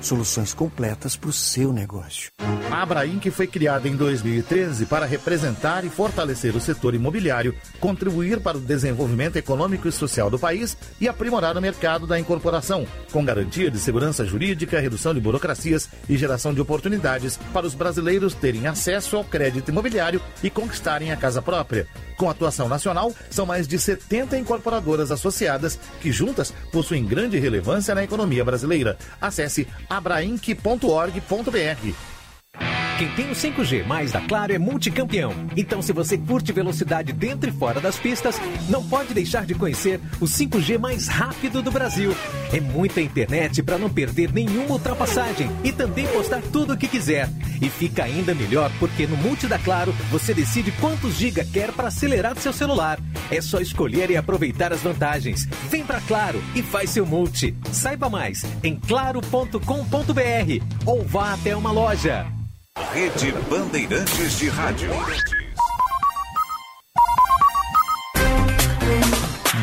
S20: Soluções completas para o seu negócio.
S21: A Abrainc foi criada em 2013 para representar e fortalecer o setor imobiliário, contribuir para o desenvolvimento econômico e social do país e aprimorar o mercado da incorporação, com garantia de segurança jurídica, redução de burocracias e geração de oportunidades para os brasileiros terem acesso ao crédito imobiliário e conquistarem a casa própria. Com atuação nacional, são mais de 70 incorporadoras associadas que juntas possuem grande relevância na economia brasileira. Acesse abrainc.org.br.
S22: Quem tem o 5G mais da Claro é multicampeão. Então, se você curte velocidade dentro e fora das pistas, não pode deixar de conhecer o 5G mais rápido do Brasil. É muita internet para não perder nenhuma ultrapassagem e também postar tudo o que quiser. E fica ainda melhor porque no Multi da Claro você decide quantos giga quer para acelerar seu celular. É só escolher e aproveitar as vantagens. Vem para Claro e faz seu multi. Saiba mais em claro.com.br ou vá até uma loja.
S2: Rede Bandeirantes de Rádio.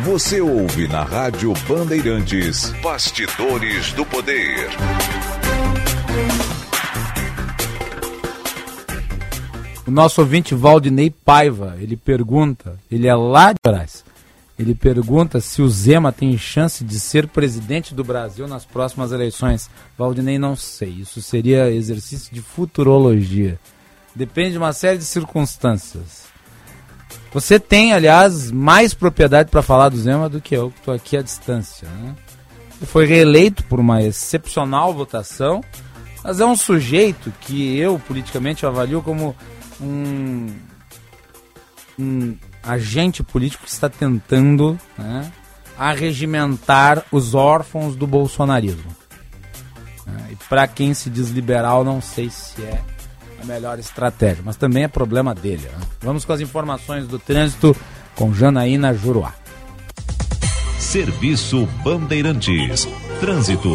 S2: Você ouve na Rádio Bandeirantes Bastidores do Poder.
S3: O nosso ouvinte Valdinei Paiva, ele pergunta, ele é lá de trás. Ele pergunta se o Zema tem chance de ser presidente do Brasil nas próximas eleições. Valdinei, não sei. Isso seria exercício de futurologia. Depende de uma série de circunstâncias. Você tem, aliás, mais propriedade para falar do Zema do que eu, que estou aqui à distância. Né? Ele foi reeleito por uma excepcional votação, mas é um sujeito que eu, politicamente, avalio como um, um agente político que está tentando né, arregimentar os órfãos do bolsonarismo. Né, e para quem se diz liberal, não sei se é a melhor estratégia, mas também é problema dele. Né? Vamos com as informações do trânsito com Janaína Juruá.
S2: Serviço Bandeirantes. Trânsito.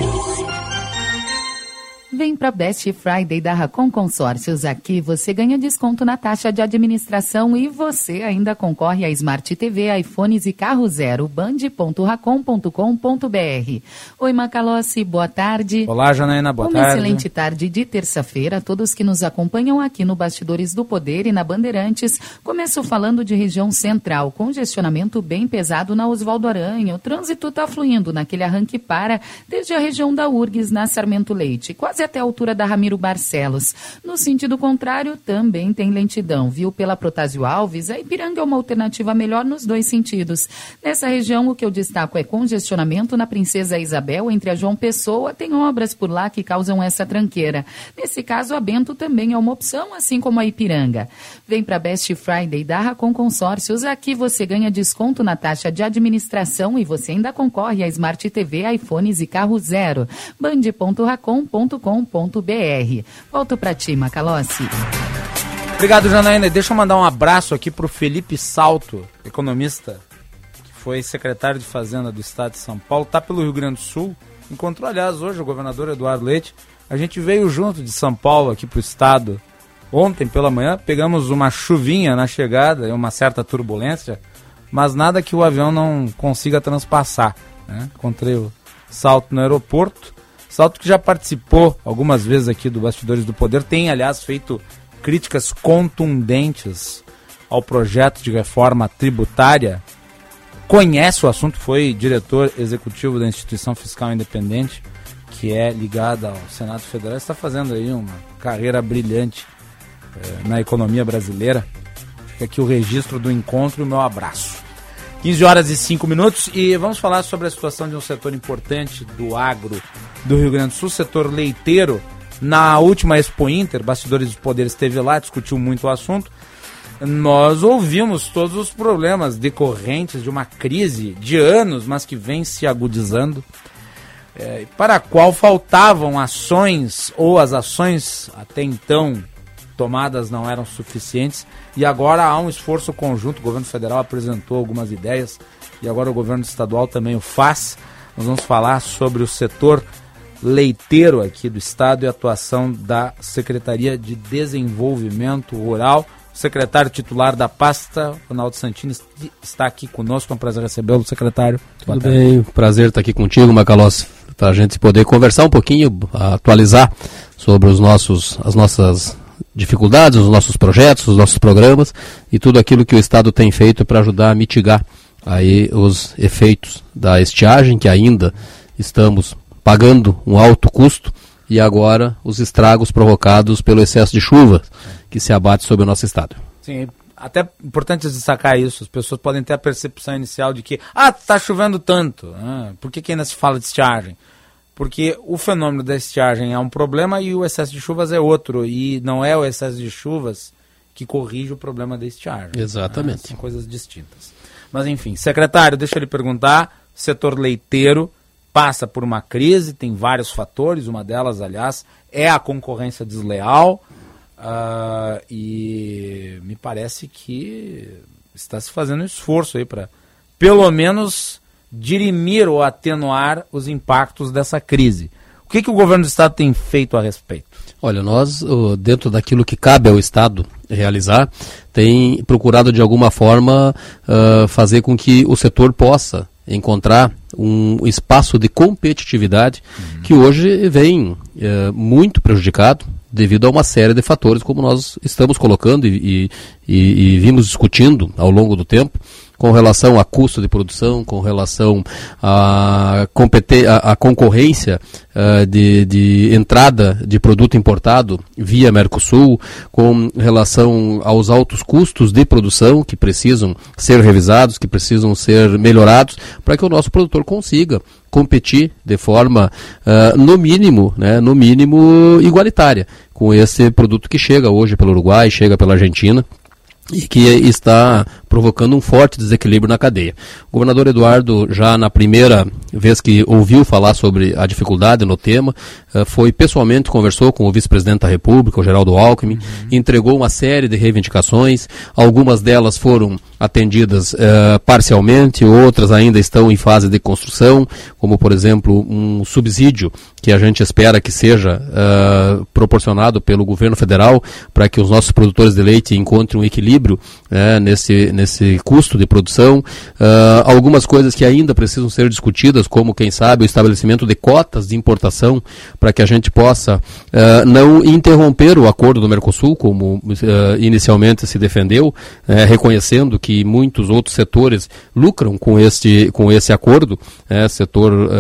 S23: Vem para Best Friday da Racon Consórcios. Aqui você ganha desconto na taxa de administração e você ainda concorre a Smart TV, iPhones e carro zero. band.racon.com.br. Oi, Macalossi, boa tarde.
S3: Olá, Janaína, boa
S23: Uma
S3: tarde.
S23: excelente tarde de terça-feira a todos que nos acompanham aqui no Bastidores do Poder e na Bandeirantes. Começo falando de região central, congestionamento bem pesado na Oswaldo Aranha. O trânsito está fluindo naquele arranque para desde a região da URGS na Sarmento Leite, quase até a altura da Ramiro Barcelos. No sentido contrário, também tem lentidão, viu? Pela Protásio Alves, a Ipiranga é uma alternativa melhor nos dois sentidos. Nessa região, o que eu destaco é congestionamento na Princesa Isabel, entre a João Pessoa, tem obras por lá que causam essa tranqueira. Nesse caso, a Bento também é uma opção, assim como a Ipiranga. Vem para Best Friday da Racon Consórcios, aqui você ganha desconto na taxa de administração e você ainda concorre a Smart TV, iPhones e carro zero. band.racon.com.br. Volto para ti, Macalossi.
S3: Obrigado, Janaína. Deixa eu mandar um abraço aqui para o Felipe Salto, economista, que foi secretário de Fazenda do Estado de São Paulo, está pelo Rio Grande do Sul. Encontrou, aliás, hoje o governador Eduardo Leite. A gente veio junto de São Paulo aqui para o Estado ontem pela manhã. Pegamos uma chuvinha na chegada uma certa turbulência, mas nada que o avião não consiga transpassar. Né? Encontrei o Salto no aeroporto. Salto que já participou algumas vezes aqui do Bastidores do Poder, tem, aliás, feito críticas contundentes ao projeto de reforma tributária. Conhece o assunto, foi diretor executivo da Instituição Fiscal Independente, que é ligada ao Senado Federal. Está fazendo aí uma carreira brilhante eh, na economia brasileira. Fica aqui o registro do encontro e o meu abraço. 15 horas e 5 minutos e vamos falar sobre a situação de um setor importante do agro do Rio Grande do Sul, setor leiteiro. Na última Expo Inter, Bastidores dos Poderes esteve lá, discutiu muito o assunto. Nós ouvimos todos os problemas decorrentes de uma crise de anos, mas que vem se agudizando, é, para a qual faltavam ações ou as ações até então tomadas não eram suficientes e agora há um esforço conjunto. O governo federal apresentou algumas ideias e agora o governo estadual também o faz. Nós vamos falar sobre o setor leiteiro aqui do estado e atuação da Secretaria de Desenvolvimento Rural. O secretário titular da pasta, Ronaldo Santini, está aqui conosco. É um prazer recebê-lo, secretário.
S24: Tudo bem, prazer estar aqui contigo, Macalós, para a gente poder conversar um pouquinho, atualizar sobre os nossos, as nossas dificuldades, os nossos projetos, os nossos programas e tudo aquilo que o Estado tem feito para ajudar a mitigar aí os efeitos da estiagem que ainda estamos pagando um alto custo e agora os estragos provocados pelo excesso de chuva que se abate sobre o nosso estado.
S3: Sim, até importante destacar isso. As pessoas podem ter a percepção inicial de que, ah, está chovendo tanto. Ah, por que, que ainda se fala de estiagem? Porque o fenômeno da estiagem é um problema e o excesso de chuvas é outro. E não é o excesso de chuvas que corrige o problema da estiagem.
S24: Exatamente.
S3: Ah, são coisas distintas. Mas enfim, secretário, deixa eu lhe perguntar, setor leiteiro passa por uma crise, tem vários fatores, uma delas, aliás, é a concorrência desleal. Uh, e me parece que está se fazendo um esforço aí para, pelo menos, dirimir ou atenuar os impactos dessa crise. O que, que o governo do Estado tem feito a respeito?
S24: Olha, nós, dentro daquilo que cabe ao Estado realizar, tem procurado de alguma forma uh, fazer com que o setor possa encontrar um espaço de competitividade uhum. que hoje vem é, muito prejudicado devido a uma série de fatores, como nós estamos colocando e, e, e, vimos discutindo ao longo do tempo, com relação a custo de produção, com relação à a, a, concorrência uh, de, de, entrada de produto importado via Mercosul, com relação aos altos custos de produção que precisam ser revisados, que precisam ser melhorados, para que o nosso produtor consiga competir de forma, uh, no mínimo, né, no mínimo igualitária com esse produto que chega hoje pelo Uruguai, chega pela Argentina e que está provocando um forte desequilíbrio na cadeia. O governador Eduardo, já na primeira vez que ouviu falar sobre a dificuldade no tema, eh, foi pessoalmente, conversou com o vice-presidente da República, o Geraldo Alckmin, uhum. entregou uma série de reivindicações, algumas delas foram atendidas uh, parcialmente, outras ainda estão em fase de construção, como por exemplo um subsídio que a gente espera que seja uh, proporcionado pelo governo federal para que os nossos produtores de leite encontrem um equilíbrio nesse, nesse custo de produção. Uh, algumas coisas que ainda precisam ser discutidas, como, quem sabe, o estabelecimento de cotas de importação, para que a gente possa uh, não interromper o acordo do Mercosul, como uh, inicialmente se defendeu, eh, reconhecendo que muitos outros setores lucram com este, com esse acordo, né, setor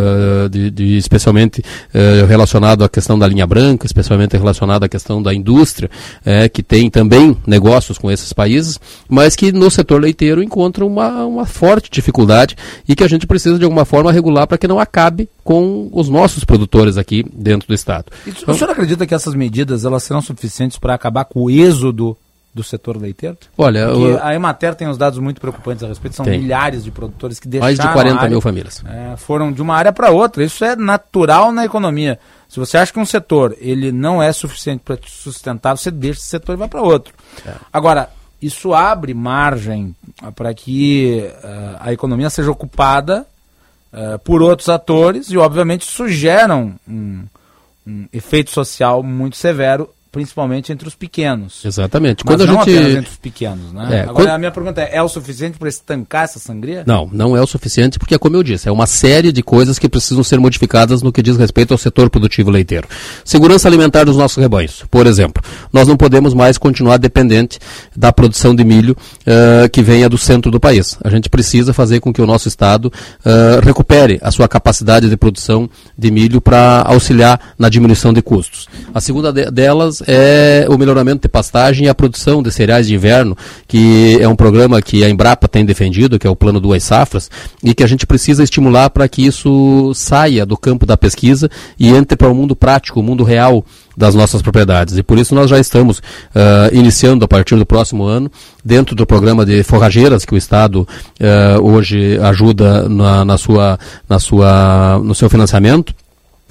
S24: de, de, especialmente relacionado à questão da linha branca, especialmente relacionado à questão da indústria, que tem também negócios com esses países, mas que no setor setor leiteiro encontra uma, uma forte dificuldade e que a gente precisa de alguma forma regular para que não acabe com os nossos produtores aqui dentro do estado.
S3: E então, o senhor acredita que essas medidas elas serão suficientes para acabar com o êxodo do setor leiteiro?
S24: Olha,
S3: eu... a Emater tem uns dados muito preocupantes a respeito, são tem. milhares de produtores que deixaram
S24: Mais de 40 área, mil famílias.
S3: É, foram de uma área para outra, isso é natural na economia. Se você acha que um setor ele não é suficiente para sustentar, você deixa esse setor e vai para outro. É. Agora, isso abre margem ah, para que uh, a economia seja ocupada uh, por outros atores e, obviamente, isso gera um, um efeito social muito severo principalmente entre os pequenos.
S24: Exatamente.
S3: Mas quando não a gente... apenas entre os pequenos, né? É, Agora, quando... a minha pergunta é, é o suficiente para estancar essa sangria?
S24: Não, não é o suficiente porque, como eu disse, é uma série de coisas que precisam ser modificadas no que diz respeito ao setor produtivo leiteiro. Segurança alimentar dos nossos rebanhos, por exemplo. Nós não podemos mais continuar dependente da produção de milho uh, que venha do centro do país. A gente precisa fazer com que o nosso Estado uh, recupere a sua capacidade de produção de milho para auxiliar na diminuição de custos. A segunda de delas é o melhoramento de pastagem e a produção de cereais de inverno, que é um programa que a Embrapa tem defendido, que é o plano duas safras, e que a gente precisa estimular para que isso saia do campo da pesquisa e entre para o mundo prático, o mundo real das nossas propriedades. E por isso nós já estamos uh, iniciando a partir do próximo ano, dentro do programa de forrageiras que o Estado uh, hoje ajuda na, na, sua, na sua, no seu financiamento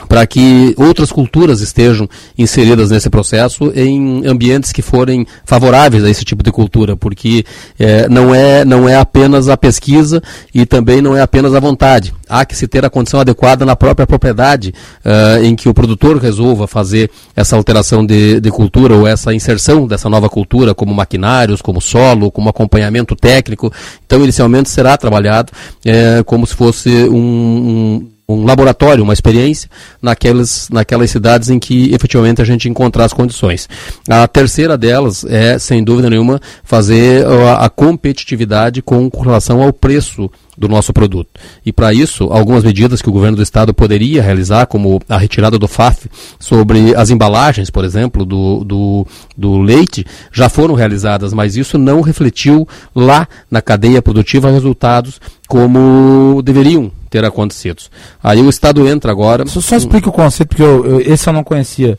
S24: para que outras culturas estejam inseridas nesse processo em ambientes que forem favoráveis a esse tipo de cultura, porque é, não, é, não é apenas a pesquisa e também não é apenas a vontade. Há que se ter a condição adequada na própria propriedade uh, em que o produtor resolva fazer essa alteração de, de cultura ou essa inserção dessa nova cultura, como maquinários, como solo, como acompanhamento técnico. Então, inicialmente será trabalhado é, como se fosse um, um um laboratório, uma experiência naquelas, naquelas cidades em que efetivamente a gente encontrar as condições. A terceira delas é, sem dúvida nenhuma, fazer a, a competitividade com relação ao preço do nosso produto. E para isso, algumas medidas que o governo do estado poderia realizar, como a retirada do FAF sobre as embalagens, por exemplo, do, do, do leite, já foram realizadas, mas isso não refletiu lá na cadeia produtiva resultados como deveriam ter acontecido. Aí o Estado entra agora.
S25: Só, só explica o conceito, porque eu, eu, esse eu não conhecia.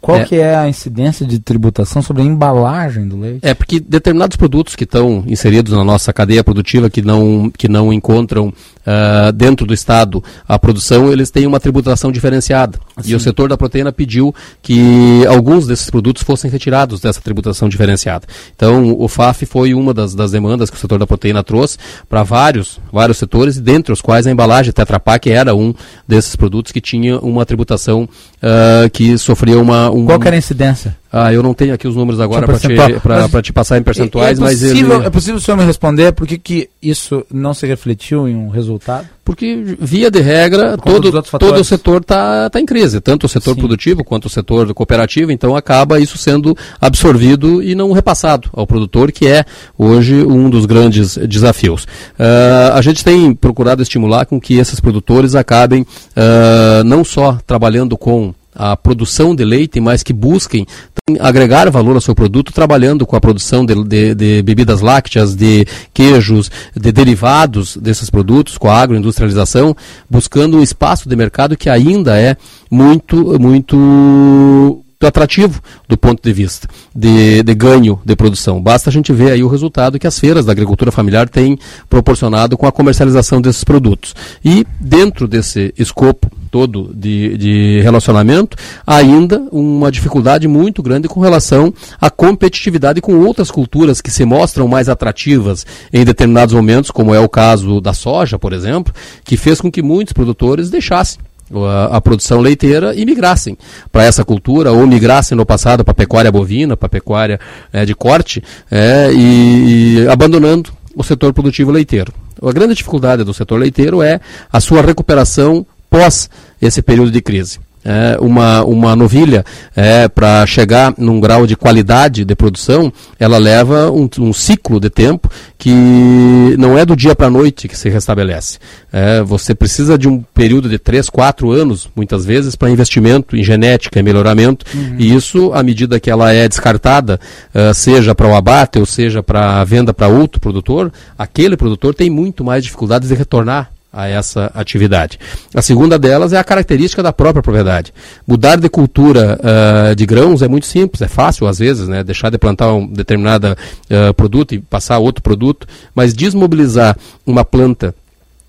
S25: Qual é. que é a incidência de tributação sobre a embalagem do leite?
S24: É porque determinados produtos que estão inseridos na nossa cadeia produtiva, que não, que não encontram uh, dentro do Estado a produção, eles têm uma tributação diferenciada. Sim. E o setor da proteína pediu que alguns desses produtos fossem retirados dessa tributação diferenciada. Então, o FAF foi uma das, das demandas que o setor da proteína trouxe para vários, vários setores, dentre os quais a embalagem Tetra Pak era um desses produtos que tinha uma tributação uh, que sofria uma um...
S25: Qual era a incidência?
S24: Ah, eu não tenho aqui os números agora para te, te passar em percentuais,
S25: é, é
S24: possível,
S25: mas ele... É possível o senhor me responder por que, que isso não se refletiu em um resultado?
S24: Porque, via de regra, todo, todo o setor está tá em crise, tanto o setor Sim. produtivo quanto o setor cooperativo, então acaba isso sendo absorvido e não repassado ao produtor, que é hoje um dos grandes desafios. Uh, a gente tem procurado estimular com que esses produtores acabem uh, não só trabalhando com a produção de leite, mas que busquem agregar valor ao seu produto, trabalhando com a produção de, de, de, bebidas lácteas, de queijos, de derivados desses produtos, com a agroindustrialização, buscando um espaço de mercado que ainda é muito, muito atrativo do ponto de vista de, de, ganho de produção. Basta a gente ver aí o resultado que as feiras da agricultura familiar têm proporcionado com a comercialização desses produtos. E dentro desse escopo todo de, de relacionamento, ainda uma dificuldade muito grande com relação à competitividade com outras culturas que se mostram mais atrativas em determinados momentos, como é o caso da soja, por exemplo, que fez com que muitos produtores deixassem a, a, produção leiteira e migrassem para essa cultura, ou migrassem no passado para pecuária bovina, para pecuária é, de corte, é, e, e abandonando o setor produtivo leiteiro. A grande dificuldade do setor leiteiro é a sua recuperação pós esse período de crise é, uma, uma novilha é, para chegar num grau de qualidade de produção, ela leva um, um ciclo de tempo que não é do dia para a noite que se restabelece. É, você precisa de um período de 3, 4 anos, muitas vezes, para investimento em genética e melhoramento, uhum. e isso, à medida que ela é descartada, uh, seja para o abate ou seja para a venda para outro produtor, aquele produtor tem muito mais dificuldades de retornar a essa atividade. A segunda delas é a característica da própria propriedade. Mudar de cultura uh, de grãos é muito simples, é fácil às vezes, né? deixar de plantar um determinado uh, produto e passar outro produto, mas desmobilizar uma planta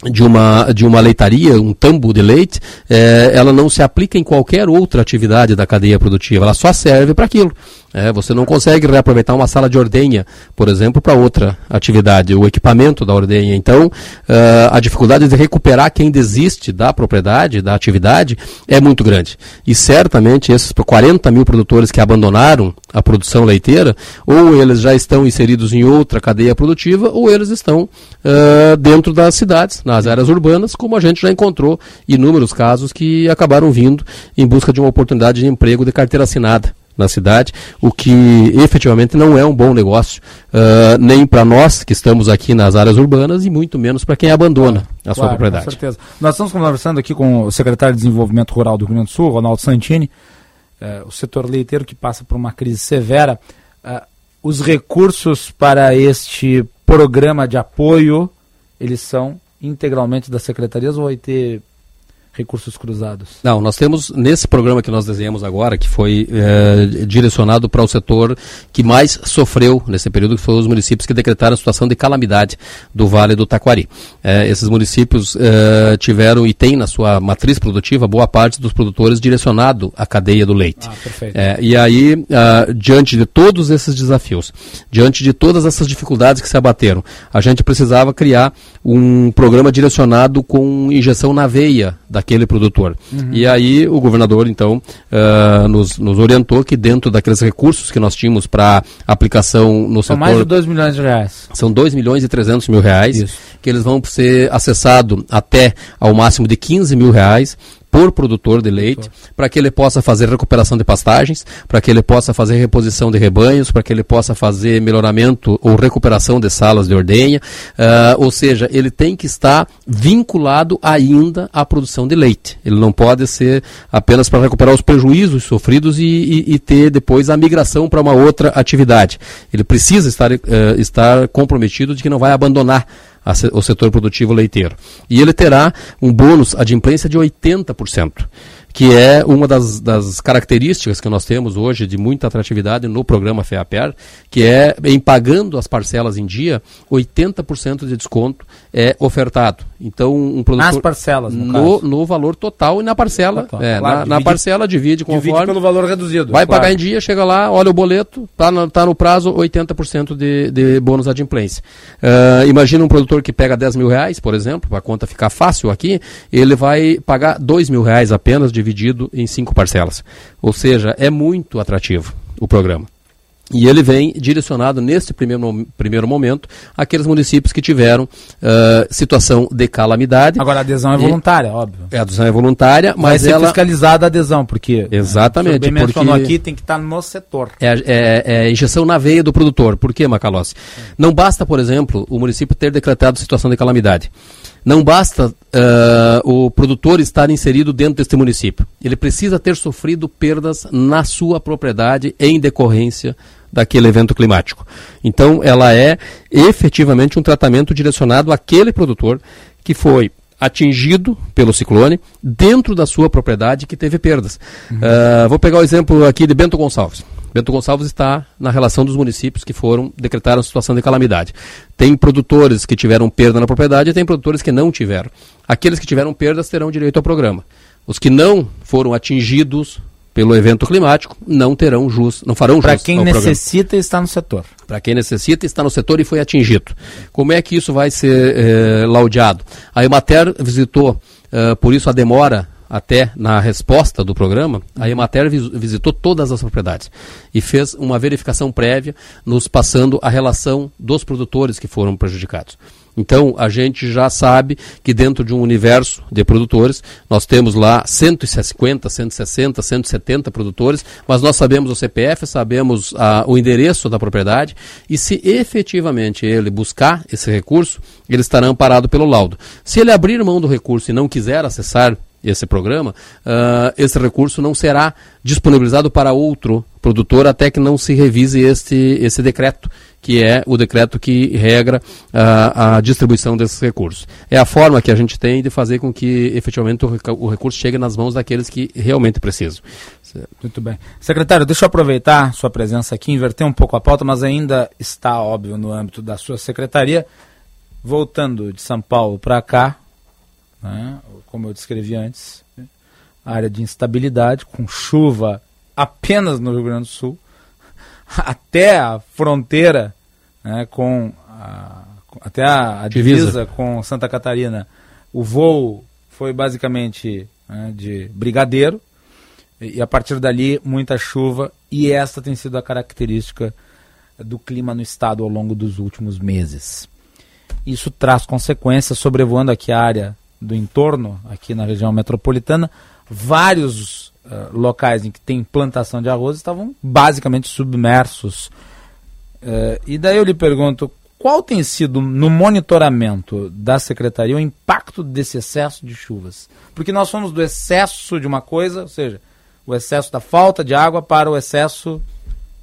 S24: de uma, de uma leitaria, um tambo de leite, é, ela não se aplica em qualquer outra atividade da cadeia produtiva, ela só serve para aquilo. É, você não consegue reaproveitar uma sala de ordenha, por exemplo, para outra atividade, o equipamento da ordenha. Então, uh, a dificuldade de recuperar quem desiste da propriedade, da atividade, é muito grande. E certamente esses 40 mil produtores que abandonaram a produção leiteira, ou eles já estão inseridos em outra cadeia produtiva, ou eles estão uh, dentro das cidades, nas áreas urbanas, como a gente já encontrou inúmeros casos que acabaram vindo em busca de uma oportunidade de emprego de carteira assinada na cidade, o que efetivamente não é um bom negócio, uh, nem para nós que estamos aqui nas áreas urbanas e muito menos para quem abandona a sua propriedade. Com
S25: certeza. Nós estamos conversando aqui com o secretário de Desenvolvimento Rural do Rio Grande do Sul, Ronaldo Santini.
S3: eh, o setor leiteiro que passa por uma crise severa, eh, os recursos para este programa de apoio, eles são integralmente das secretarias ou vai ter recursos cruzados?
S24: Não, nós temos nesse programa que nós desenhamos agora, que foi é, direcionado para o setor que mais sofreu nesse período, que foram os municípios que decretaram a situação de calamidade do Vale do Taquari. É, esses municípios é, tiveram e têm na sua matriz produtiva boa parte dos produtores direcionado à cadeia do leite.
S3: Ah, perfeito.
S24: e aí, ah, diante de todos esses desafios, diante de todas essas dificuldades que se abateram, a gente precisava criar um programa direcionado com injeção na veia daquele produtor.
S3: Uhum.
S24: E aí o governador, então, uh, nos, nos orientou que dentro daqueles recursos que nós tínhamos para aplicação no
S3: São
S24: setor...
S3: mais de 2 milhões de reais.
S24: São 2 milhões e 300 mil reais, que eles vão ser acessados até ao máximo de 15 mil reais por produtor de leite, para que ele possa fazer recuperação de pastagens, para que ele possa fazer reposição de rebanhos, para que ele possa fazer melhoramento ou recuperação de salas de ordenha, ah, ou seja, ele tem que estar vinculado ainda à produção de leite. Ele não pode ser apenas para recuperar os prejuízos sofridos e, e- e ter depois a migração para uma outra atividade. Ele precisa estar, eh, estar comprometido de que não vai abandonar o setor produtivo leiteiro. E ele terá um bônus adimplência de 80%, que é uma das, das características que nós temos hoje de muita atratividade no programa FEAPER, que é, em pagando as parcelas em dia, 80% de desconto é ofertado. Então, um produtor...
S3: Nas parcelas, no
S24: no, no valor total e na parcela.
S3: Total.
S24: É,
S3: Claro,
S24: na, na
S3: divide-
S24: parcela divide conforme...
S3: divide pelo valor reduzido,
S24: Vai
S3: claro.
S24: pagar em dia, chega lá, olha o boleto, tá no, tá no prazo, 80% de, de bônus adimplência. Ah, imagina um produtor que pega 10 mil reais, por exemplo, para a conta ficar fácil aqui, ele vai pagar 2 mil reais apenas, dividido em cinco parcelas. Ou seja, é muito atrativo o programa. E ele vem direcionado, nesse primeiro, primeiro momento, àqueles municípios que tiveram ah, situação de calamidade.
S3: Agora, a adesão é voluntária, óbvio.
S24: A adesão é voluntária,
S3: Vai
S24: mas
S3: ser
S24: ela...
S3: fiscalizada a adesão, porque...
S24: Exatamente,
S3: O senhor bem mencionou
S24: porque-
S3: aqui, tem que estar no setor.
S24: É, é, é injeção na veia do produtor. Por quê, Macalossi? Não basta, por exemplo, o município ter decretado situação de calamidade. Não basta ah, o produtor estar inserido dentro deste município. Ele precisa ter sofrido perdas na sua propriedade em decorrência daquele evento climático. Então, ela é efetivamente um tratamento direcionado àquele produtor que foi atingido pelo ciclone dentro da sua propriedade que teve perdas. Ah, vou pegar o exemplo aqui de Bento Gonçalves. Bento Gonçalves está na relação dos municípios que foram decretaram situação de calamidade. Tem produtores que tiveram perda na propriedade e tem produtores que não tiveram. Aqueles que tiveram perdas terão direito ao programa. Os que não foram atingidos pelo evento climático não terão jus, não farão jus
S3: Para quem
S24: ao programa.
S3: necessita está no setor.
S24: Para quem necessita, está no setor e foi atingido. Como é que isso vai ser eh, laudeado? A Emater visitou, eh, por isso a demora até na resposta do programa, a Emater vis- visitou todas as propriedades e fez uma verificação prévia, nos passando a relação dos produtores que foram prejudicados. Então, a gente já sabe que dentro de um universo de produtores, nós temos lá 150, 160, 170 produtores, mas nós sabemos o CPF, sabemos o endereço da propriedade, e se efetivamente ele buscar esse recurso, ele estará amparado pelo laudo. Se ele abrir mão do recurso e não quiser acessar esse programa, ah, esse recurso não será disponibilizado para outro produtor até que não se revise este, esse decreto, que é o decreto que regra ah, a distribuição desses recursos. É a forma que a gente tem de fazer com que efetivamente o, o recurso chegue nas mãos daqueles que realmente precisam.
S3: Muito bem. Secretário, deixa eu aproveitar sua presença aqui, inverter um pouco a pauta, mas ainda está óbvio no âmbito da sua secretaria. Voltando de São Paulo para cá, né, como eu descrevi antes, área de instabilidade, com chuva apenas no Rio Grande do Sul, até a fronteira né, com a, até a, a divisa.
S24: Divisa.
S3: com Santa Catarina, o voo foi basicamente né, de brigadeiro e e a partir dali muita chuva e esta tem sido a característica do clima no estado ao longo dos últimos meses. Isso traz consequências sobrevoando aqui a área do entorno, aqui na região metropolitana, vários eh, locais em que tem plantação de arroz estavam basicamente submersos. Eh, e daí eu lhe pergunto, qual tem sido no monitoramento da secretaria o impacto desse excesso de chuvas? Porque nós somos do excesso de uma coisa, ou seja, o excesso da falta de água para o excesso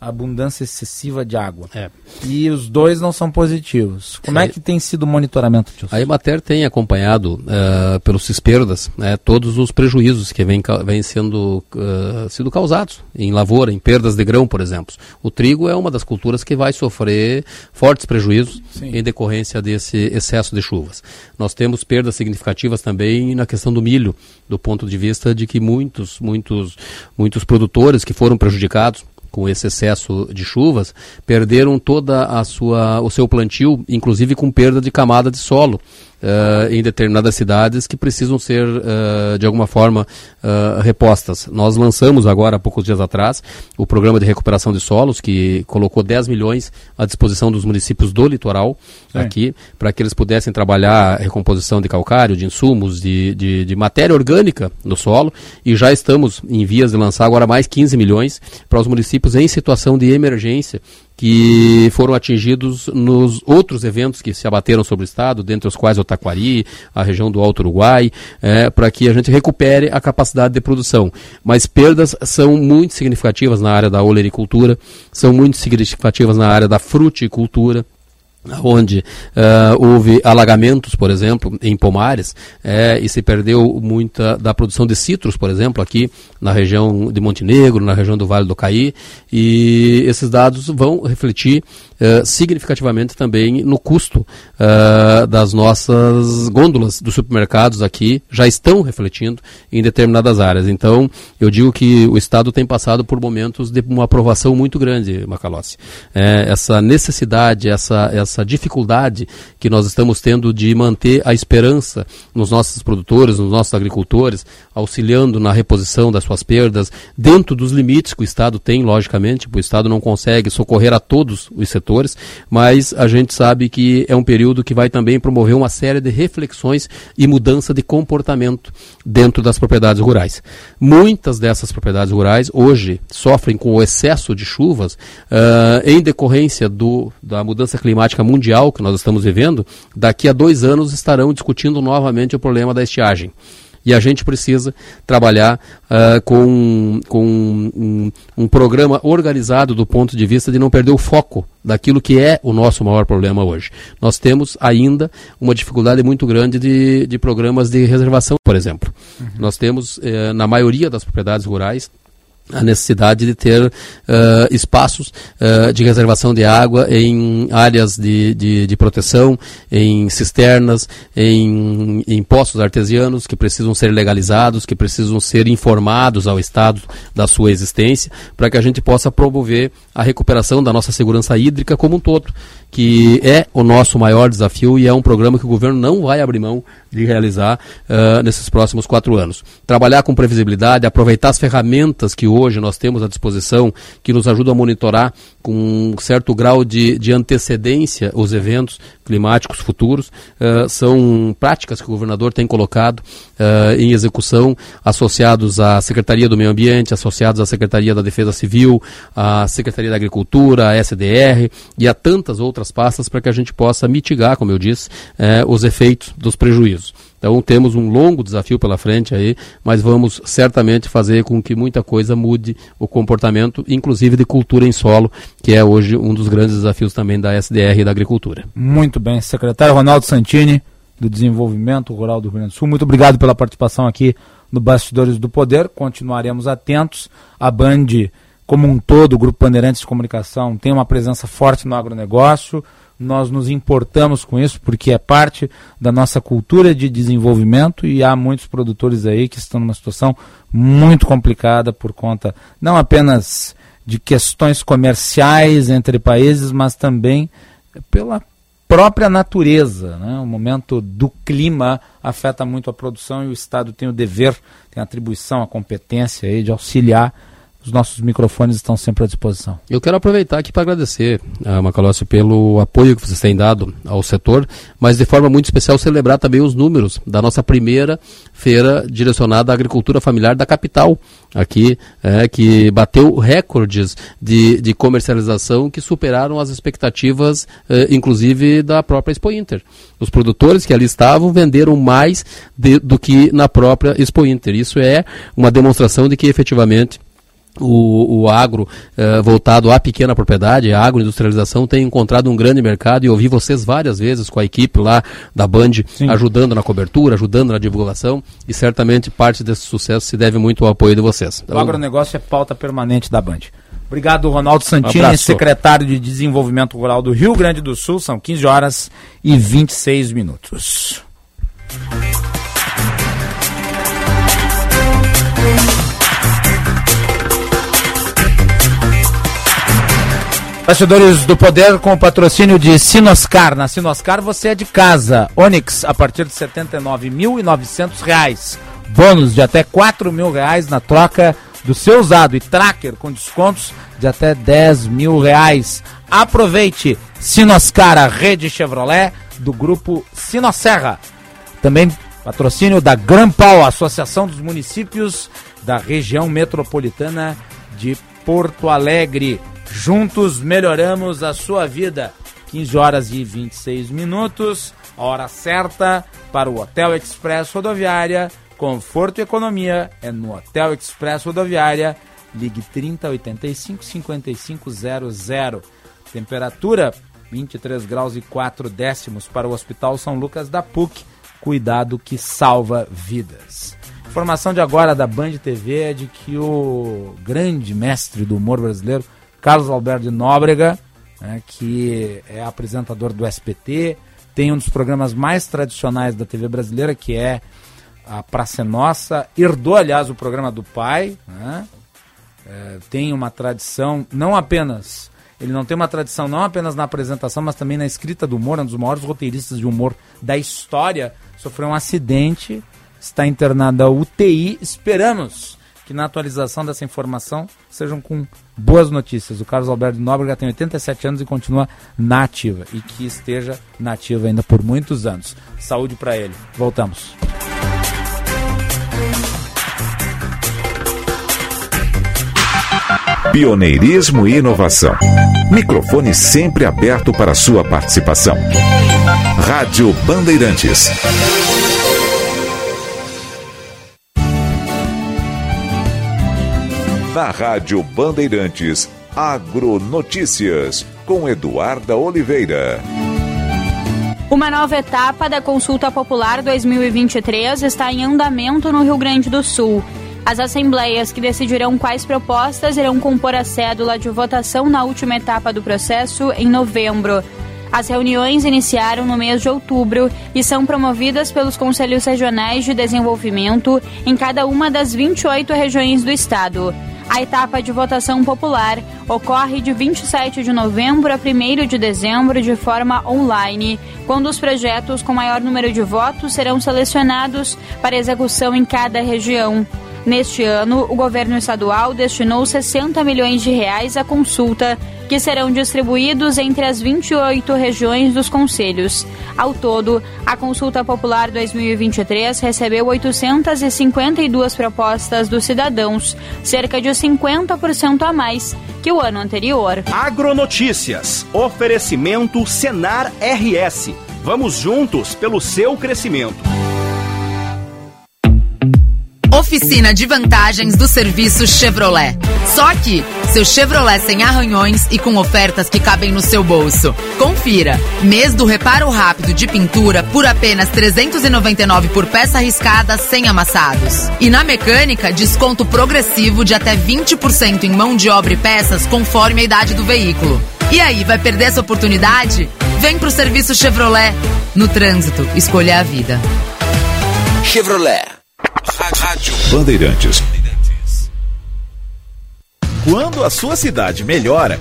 S3: abundância excessiva de água.
S24: É.
S3: E os dois não são positivos. Como é, é que tem sido o monitoramento,
S24: tio? A Emater tem acompanhado uh, pelos CISPERDAS né, todos os prejuízos que vêm vem sendo, uh, sido causados em lavoura, em perdas de grão, por exemplo. O trigo é uma das culturas que vai sofrer fortes prejuízos Sim. em decorrência desse excesso de chuvas. Nós temos perdas significativas também na questão do milho, do ponto de vista de que muitos, muitos, muitos produtores que foram prejudicados com esse excesso de chuvas, perderam toda a sua o seu plantio, inclusive com perda de camada de solo uh, em determinadas cidades que precisam ser, uh, de alguma forma, uh, repostas. Nós lançamos agora, há poucos dias atrás, o programa de recuperação de solos, que colocou 10 milhões à disposição dos municípios do litoral, Sim. aqui, para que eles pudessem trabalhar a recomposição de calcário, de insumos, de, de, de matéria orgânica no solo, e já estamos em vias de lançar agora mais 15 milhões para os municípios em situação de emergência que foram atingidos nos outros eventos que se abateram sobre o Estado, dentre os quais o Taquari, a região do Alto Uruguai, é, para que a gente recupere a capacidade de produção. Mas perdas são muito significativas na área da olericultura, são muito significativas na área da fruticultura, onde uh, houve alagamentos, por exemplo, em pomares, é, e se perdeu muita da produção de citros, por exemplo, aqui na região de Montenegro, na região do Vale do Caí, e esses dados vão refletir uh, significativamente também no custo uh, das nossas gôndolas dos supermercados aqui, já estão refletindo em determinadas áreas. Então, eu digo que o Estado tem passado por momentos de uma aprovação muito grande, Macalossi. É, essa necessidade, essa, essa essa dificuldade que nós estamos tendo de manter a esperança nos nossos produtores, nos nossos agricultores, auxiliando na reposição das suas perdas, dentro dos limites que o Estado tem, logicamente, o Estado não consegue socorrer a todos os setores, mas a gente sabe que é um período que vai também promover uma série de reflexões e mudança de comportamento dentro das propriedades rurais. Muitas dessas propriedades rurais hoje sofrem com o excesso de chuvas uh, em decorrência do, da mudança climática mundial que nós estamos vivendo, daqui a dois anos estarão discutindo novamente o problema da estiagem. E a gente precisa trabalhar uh, com, com um, um, programa organizado do ponto de vista de não perder o foco daquilo que é o nosso maior problema hoje. Nós temos ainda uma dificuldade muito grande de, de programas de reservação, por exemplo. Uhum. Nós temos, eh, na maioria das propriedades rurais, a necessidade de ter uh, espaços uh, de reservação de água em áreas de, de, de proteção, em cisternas, em, em, poços artesianos que precisam ser legalizados, que precisam ser informados ao Estado da sua existência, para que a gente possa promover a recuperação da nossa segurança hídrica como um todo, que é o nosso maior desafio e é um programa que o governo não vai abrir mão de realizar uh, nesses próximos quatro anos. Trabalhar com previsibilidade, aproveitar as ferramentas que hoje nós temos à disposição, que nos ajudam a monitorar com um certo grau de, de antecedência os eventos climáticos futuros, uh, são práticas que o governador tem colocado uh, em execução, associados à Secretaria do Meio Ambiente, associados à Secretaria da Defesa Civil, à Secretaria da Agricultura, à SDR e a tantas outras pastas para que a gente possa mitigar, como eu disse, uh, os efeitos dos prejuízos. Então temos um longo desafio pela frente aí, mas vamos certamente fazer com que muita coisa mude o comportamento, inclusive de cultura em solo, que é hoje um dos grandes desafios também da SDR e da agricultura.
S3: Muito bem, secretário Ronaldo Santini, do Desenvolvimento Rural do Rio Grande do Sul, muito obrigado pela participação aqui no Bastidores do Poder. Continuaremos atentos. A Band, como um todo, o Grupo Bandeirantes de Comunicação, tem uma presença forte no agronegócio nós nos importamos com isso porque é parte da nossa cultura de desenvolvimento e há muitos produtores aí que estão numa situação muito complicada por conta não apenas de questões comerciais entre países, mas também pela própria natureza. Né? O momento do clima afeta muito a produção e o Estado tem o dever, tem a atribuição, a competência aí de auxiliar os nossos microfones estão sempre à disposição.
S24: Eu quero aproveitar aqui para agradecer a Macalossi pelo apoio que vocês têm dado ao setor, mas de forma muito especial celebrar também os números da nossa primeira feira direcionada à agricultura familiar da capital, aqui, é, que bateu recordes de, de comercialização que superaram as expectativas, é, inclusive da própria Expo Inter. Os produtores que ali estavam venderam mais de, do que na própria Expo Inter. Isso é uma demonstração de que efetivamente o, o agro eh, voltado à pequena propriedade, a agroindustrialização, tem encontrado um grande mercado e ouvi vocês várias vezes com a equipe lá da Band Sim. ajudando na cobertura, ajudando na divulgação e certamente parte desse sucesso se deve muito ao apoio de vocês.
S3: O agronegócio é pauta permanente da Band. Obrigado, Ronaldo Santini, secretário de Desenvolvimento Rural do Rio Grande do Sul. São 15 horas e 26 minutos. Bastidores do Poder com o patrocínio de Sinoscar. Na Sinoscar você é de casa. Onix a partir de R$ 79.900. Bônus de até R$ mil reais na troca do seu usado e tracker com descontos de até 10 mil reais. Aproveite Sinoscar, a rede Chevrolet do grupo Sinosserra. Também patrocínio da Grampal, Associação dos Municípios da região metropolitana de Porto Alegre. Juntos melhoramos a sua vida. 15 horas e 26 minutos, hora certa para o Hotel Express Rodoviária. Conforto e economia é no Hotel Express Rodoviária. Ligue 3085 5500. Temperatura 23 graus e 4 décimos para o Hospital São Lucas da PUC. Cuidado que salva vidas. Informação de agora da Band TV é de que o grande mestre do humor brasileiro, Carlos Alberto de Nóbrega, né, que é apresentador do SPT, tem um dos programas mais tradicionais da TV brasileira, que é a Praça é Nossa, herdou, aliás, o programa do pai, né, é, tem uma tradição, não apenas, ele não tem uma tradição não apenas na apresentação, mas também na escrita do humor, é um dos maiores roteiristas de humor da história, sofreu um acidente, está internado na UTI, esperamos que na atualização dessa informação sejam com boas notícias. O Carlos Alberto Nóbrega tem 87 anos e continua na ativa e que esteja na ativa ainda por muitos anos. Saúde para ele. Voltamos.
S2: Pioneirismo e inovação. Microfone sempre aberto para sua participação. Rádio Bandeirantes. Na Rádio Bandeirantes, Agronotícias, com Eduarda Oliveira.
S26: Uma nova etapa da Consulta Popular 2023 está em andamento no Rio Grande do Sul. As assembleias que decidirão quais propostas irão compor a cédula de votação na última etapa do processo em novembro. As reuniões iniciaram no mês de outubro e são promovidas pelos Conselhos Regionais de Desenvolvimento em cada uma das 28 regiões do estado. A etapa de votação popular ocorre de 27 de novembro a 1 de dezembro de forma online, quando os projetos com maior número de votos serão selecionados para execução em cada região. Neste ano, o governo estadual destinou 60 milhões de reais à consulta, que serão distribuídos entre as 28 regiões dos conselhos. Ao todo, a Consulta Popular 2023 recebeu 852 propostas dos cidadãos, cerca de 50% a mais que o ano anterior.
S14: Agronotícias. Oferecimento Senar RS. Vamos juntos pelo seu crescimento.
S27: Oficina de vantagens do serviço Chevrolet. Só que seu Chevrolet sem arranhões e com ofertas que cabem no seu bolso. Confira. Mês do reparo rápido de pintura por apenas 399 por peça arriscada sem amassados. E na mecânica, desconto progressivo de até 20% em mão de obra e peças conforme a idade do veículo. E aí, vai perder essa oportunidade? Vem pro serviço Chevrolet. No trânsito, escolha a vida.
S2: Chevrolet. Rádio Bandeirantes.
S13: Quando a sua cidade melhora,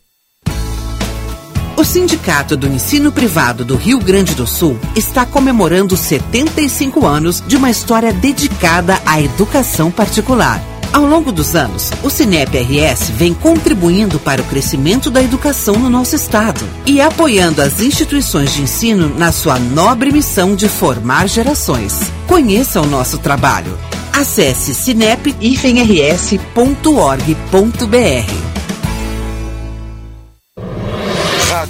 S7: O Sindicato do Ensino Privado do Rio Grande do Sul está comemorando 75 anos de uma história dedicada à educação particular. Ao longo dos anos, o Cinep RS vem contribuindo para o crescimento da educação no nosso estado e apoiando as instituições de ensino na sua nobre missão de formar gerações. Conheça o nosso trabalho. Acesse cinep-rs.org.br.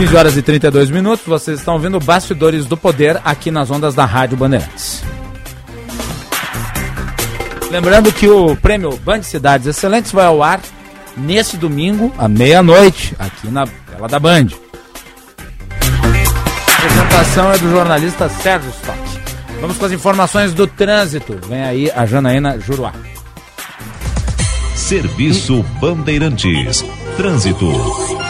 S3: 15 horas e 32 minutos, vocês estão ouvindo Bastidores do Poder aqui nas ondas da Rádio Bandeirantes. Lembrando que o prêmio Band Cidades Excelentes vai ao ar nesse domingo, à meia-noite, aqui na tela da Band. A apresentação é do jornalista Sérgio Stock. Vamos com as informações do trânsito. Vem aí a Janaína Juruá.
S2: Serviço Bandeirantes. Trânsito.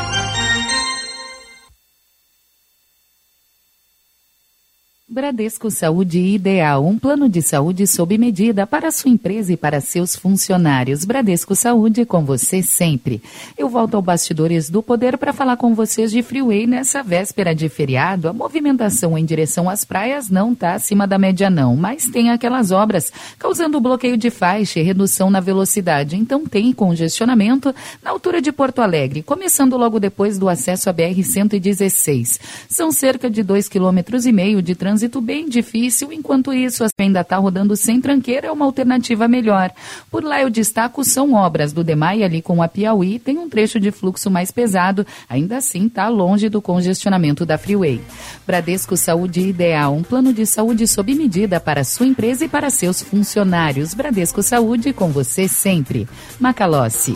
S23: Bradesco Saúde Ideal, um plano de saúde sob medida para sua empresa e para seus funcionários. Bradesco Saúde com você sempre. Eu volto ao Bastidores do Poder para falar com vocês de Freeway nessa véspera de feriado. A movimentação em direção às praias não está acima da média não, mas tem aquelas obras causando bloqueio de faixa e redução na velocidade. Então tem congestionamento na altura de Porto Alegre, começando logo depois do acesso à BR-116. São cerca de dois quilômetros e meio de trânsito trânsito bem difícil, enquanto isso ainda está rodando sem tranqueira, é uma alternativa melhor. Por lá eu destaco são obras do Demai ali com a Piauí, tem um trecho de fluxo mais pesado, ainda assim está longe do congestionamento da Freeway. Bradesco Saúde Ideal, um plano de saúde sob medida para sua empresa e para seus funcionários. Bradesco Saúde com você sempre. Macalossi.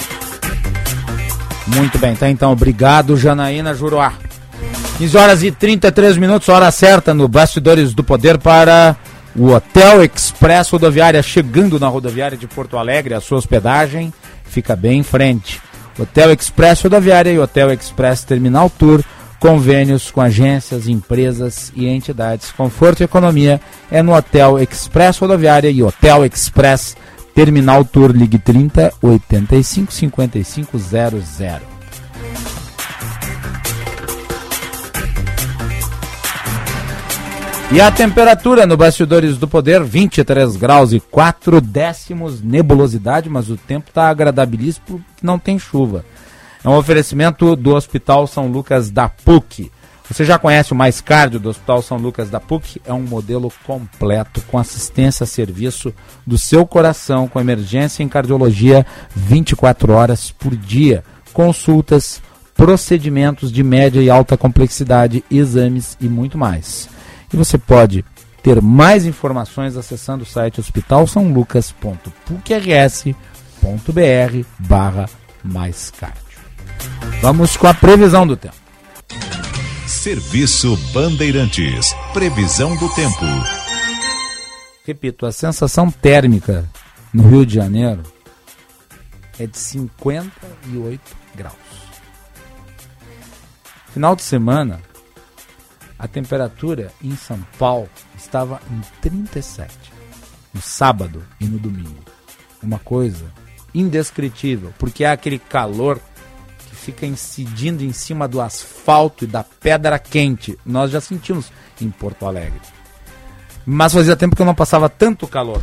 S3: Muito bem, tá então. Obrigado, Janaína Juruá. 15 horas e 33 minutos, hora certa no Bastidores do Poder para o Hotel Express Rodoviária, chegando na rodoviária de Porto Alegre, a sua hospedagem fica bem em frente. Hotel Express Rodoviária e Hotel Express Terminal Tour, convênios com agências, empresas e entidades. Conforto e economia é no Hotel Express Rodoviária e Hotel Express Terminal Tour, ligue 30 85 55 00. E a temperatura no Bastidores do Poder, 23 graus e 4 décimos, nebulosidade, mas o tempo está agradabilíssimo porque não tem chuva. É um oferecimento do Hospital São Lucas da PUC. Você já conhece o Mais Cardio do Hospital São Lucas da PUC? É um modelo completo com assistência a serviço do seu coração, com emergência em cardiologia 24 horas por dia. Consultas, procedimentos de média e alta complexidade, exames e muito mais. E você pode ter mais informações acessando o site hospitalsaulucas.pucrs.br barra mais cardio. Vamos com a previsão do tempo.
S2: Serviço Bandeirantes. Previsão do tempo.
S3: Repito, a sensação térmica no Rio de Janeiro é de 58 graus. Final de semana, a temperatura em São Paulo estava em 37. No sábado e no domingo. Uma coisa indescritível, porque é aquele calor que fica incidindo em cima do asfalto e da pedra quente. Nós já sentimos em Porto Alegre. Mas fazia tempo que eu não passava tanto calor.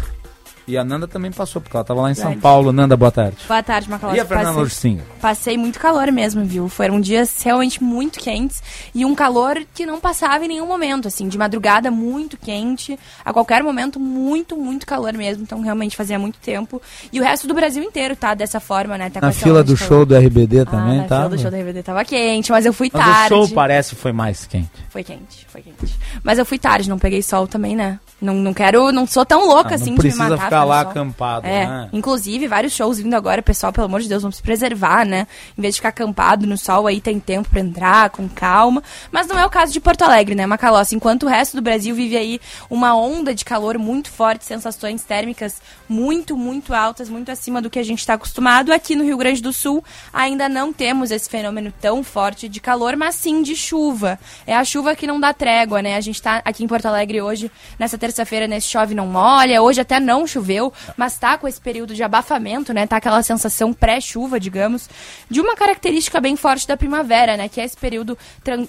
S3: E a Nanda também passou, porque ela estava lá em São. Paulo. Nanda, boa tarde.
S28: Boa tarde, Macalós.
S3: E a Fernanda
S28: Passei-? Passei muito calor mesmo, viu? Foram dias realmente muito quentes e um calor que não passava em nenhum momento, assim, de madrugada muito quente, a qualquer momento muito, muito calor mesmo, então realmente fazia muito tempo. E o resto do Brasil inteiro tá dessa forma, né? Tá com
S3: Na fila do show do RBD
S28: Ah,
S3: também,
S28: na
S3: tá?
S28: fila do show do RBD tava quente, mas eu fui
S3: Mas
S28: tarde.
S3: o show parece foi mais quente.
S28: Foi quente, foi quente. Mas eu fui tarde, não peguei sol também, né? Não, não quero, não sou tão louca
S3: Ah,
S28: assim de me matar.
S3: Ficar lá acampado,
S28: É,
S3: né?
S28: inclusive vários shows vindo agora, pessoal, pelo amor de Deus, vamos se preservar, né? Em vez de ficar acampado no sol, aí tem tempo pra entrar com calma. Mas não é o caso de Porto Alegre, né, Macalossi? Enquanto o resto do Brasil vive aí uma onda de calor muito forte, sensações térmicas muito, muito altas, muito acima do que a gente está acostumado, aqui no Rio Grande do Sul ainda não temos esse fenômeno tão forte de calor, mas sim de chuva. É a chuva que não dá trégua, né? A gente tá aqui em Porto Alegre hoje, nessa terça-feira, nesse chove não molha. Hoje até não choveu, mas tá com esse período de abafamento, né? Tá aquela sensação pré-chuva, digamos, de uma característica bem forte da primavera, né? Que é esse período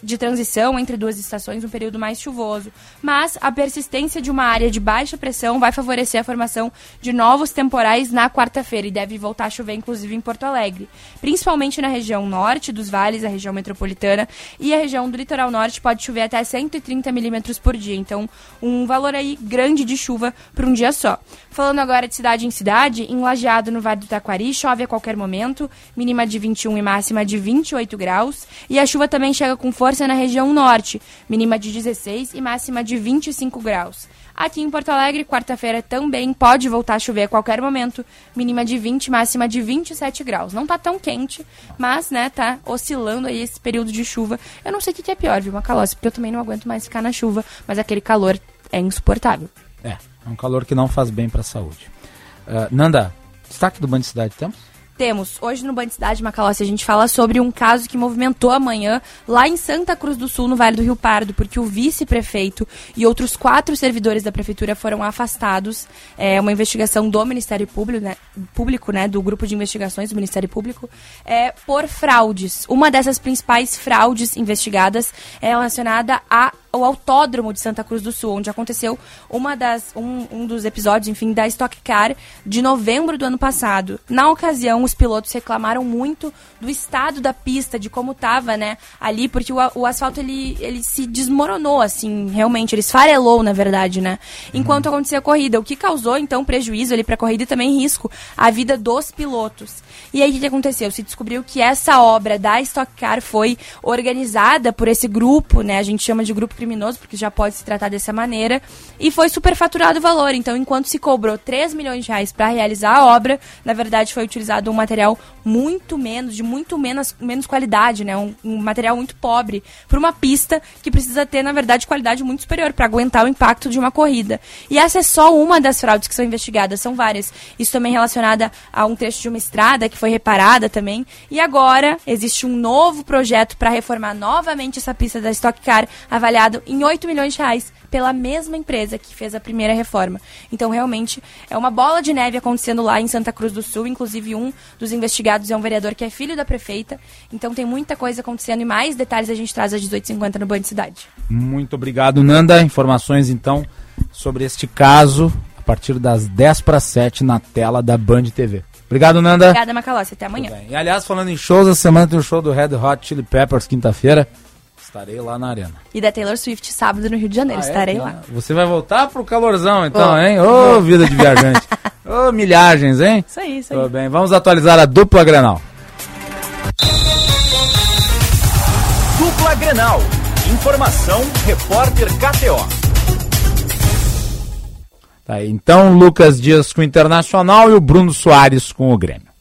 S28: de transição entre duas estações, um período mais chuvoso. Mas a persistência de uma área de baixa pressão vai favorecer a formação de novos temporais na quarta-feira e deve voltar a chover, inclusive, em Porto Alegre. Principalmente na região norte dos vales, a região metropolitana, e a região do litoral norte pode chover até 130 milímetros por dia. Então, um valor aí grande de chuva para um dia só. Falando agora de cidade em cidade, em Lajeado, no Vale do Taquari, chove a qualquer momento, mínima de 21 e máxima de 28 graus. E a chuva também chega com força na região norte, mínima de 16 e máxima de 25 graus. Aqui em Porto Alegre, quarta-feira também pode voltar a chover a qualquer momento, mínima de 20, máxima de 27 graus. Não tá tão quente, mas, né, tá oscilando aí esse período de chuva. Eu não sei o que que é pior, viu, Macalossi, porque eu também não aguento mais ficar na chuva, mas aquele calor é insuportável.
S3: É, é um calor que não faz bem para a saúde. Ah, Nanda, destaque do Band Cidade temos?
S28: Temos, hoje no Band Cidade Macalossi, a gente fala sobre um caso que movimentou amanhã lá em Santa Cruz do Sul, no Vale do Rio Pardo, porque o vice-prefeito e outros quatro servidores da prefeitura foram afastados. É uma investigação do Ministério Público, né, público, né do grupo de investigações do Ministério Público, é, por fraudes. Uma dessas principais fraudes investigadas é relacionada a o autódromo de Santa Cruz do Sul, onde aconteceu uma das, um, um dos episódios, enfim, da Stock Car de novembro do ano passado. Na ocasião, os pilotos reclamaram muito do estado da pista, de como estava, né, ali, porque o, o asfalto ele, ele se desmoronou, assim, realmente, ele esfarelou, na verdade, né, enquanto acontecia a corrida, o que causou, então, prejuízo ali para a corrida e também risco à vida dos pilotos. E aí, o que, que aconteceu? Se descobriu que essa obra da Stock Car foi organizada por esse grupo, né? A gente chama de grupo criminoso, porque já pode se tratar dessa maneira. E foi superfaturado o valor. Então, enquanto se cobrou 3 milhões de reais para realizar a obra, na verdade foi utilizado um material muito menos, de muito menos, menos qualidade, né? Um, um material muito pobre para uma pista que precisa ter, na verdade, qualidade muito superior para aguentar o impacto de uma corrida. E essa é só uma das fraudes que são investigadas, são várias. Isso também relacionada a um trecho de uma estrada que foi reparada também. E agora existe um novo projeto para reformar novamente essa pista da Stock Car, avaliado em 8 milhões de reais pela mesma empresa que fez a primeira reforma. Então, realmente, é uma bola de neve acontecendo lá em Santa Cruz do Sul. Inclusive, um dos investigados é um vereador que é filho da prefeita. Então, tem muita coisa acontecendo e mais detalhes a gente traz às 18h50 no Band Cidade.
S3: Muito obrigado, Nanda. Informações então sobre este caso a partir das 10 para 7 na tela da Band TV. Obrigado, Nanda.
S28: Obrigada, Macalossi. Até amanhã.
S3: E aliás, falando em shows, essa semana tem o show do Red Hot Chili Peppers, quinta-feira. Estarei lá na arena.
S28: E da Taylor Swift, sábado no Rio de Janeiro.
S3: Ah, é?
S28: Estarei
S3: Tem-
S28: lá.
S3: Você vai voltar pro calorzão, então,
S28: Vou.
S3: hein? Ô, vida de viajante. Ô, milhagens, hein?
S28: Isso aí, isso aí.
S3: Tudo bem, vamos atualizar a dupla Grenal.
S14: Dupla Grenal. Informação, repórter KTO.
S25: Tá, então, Lucas Dias com o Internacional e o Bruno Soares com o Grêmio.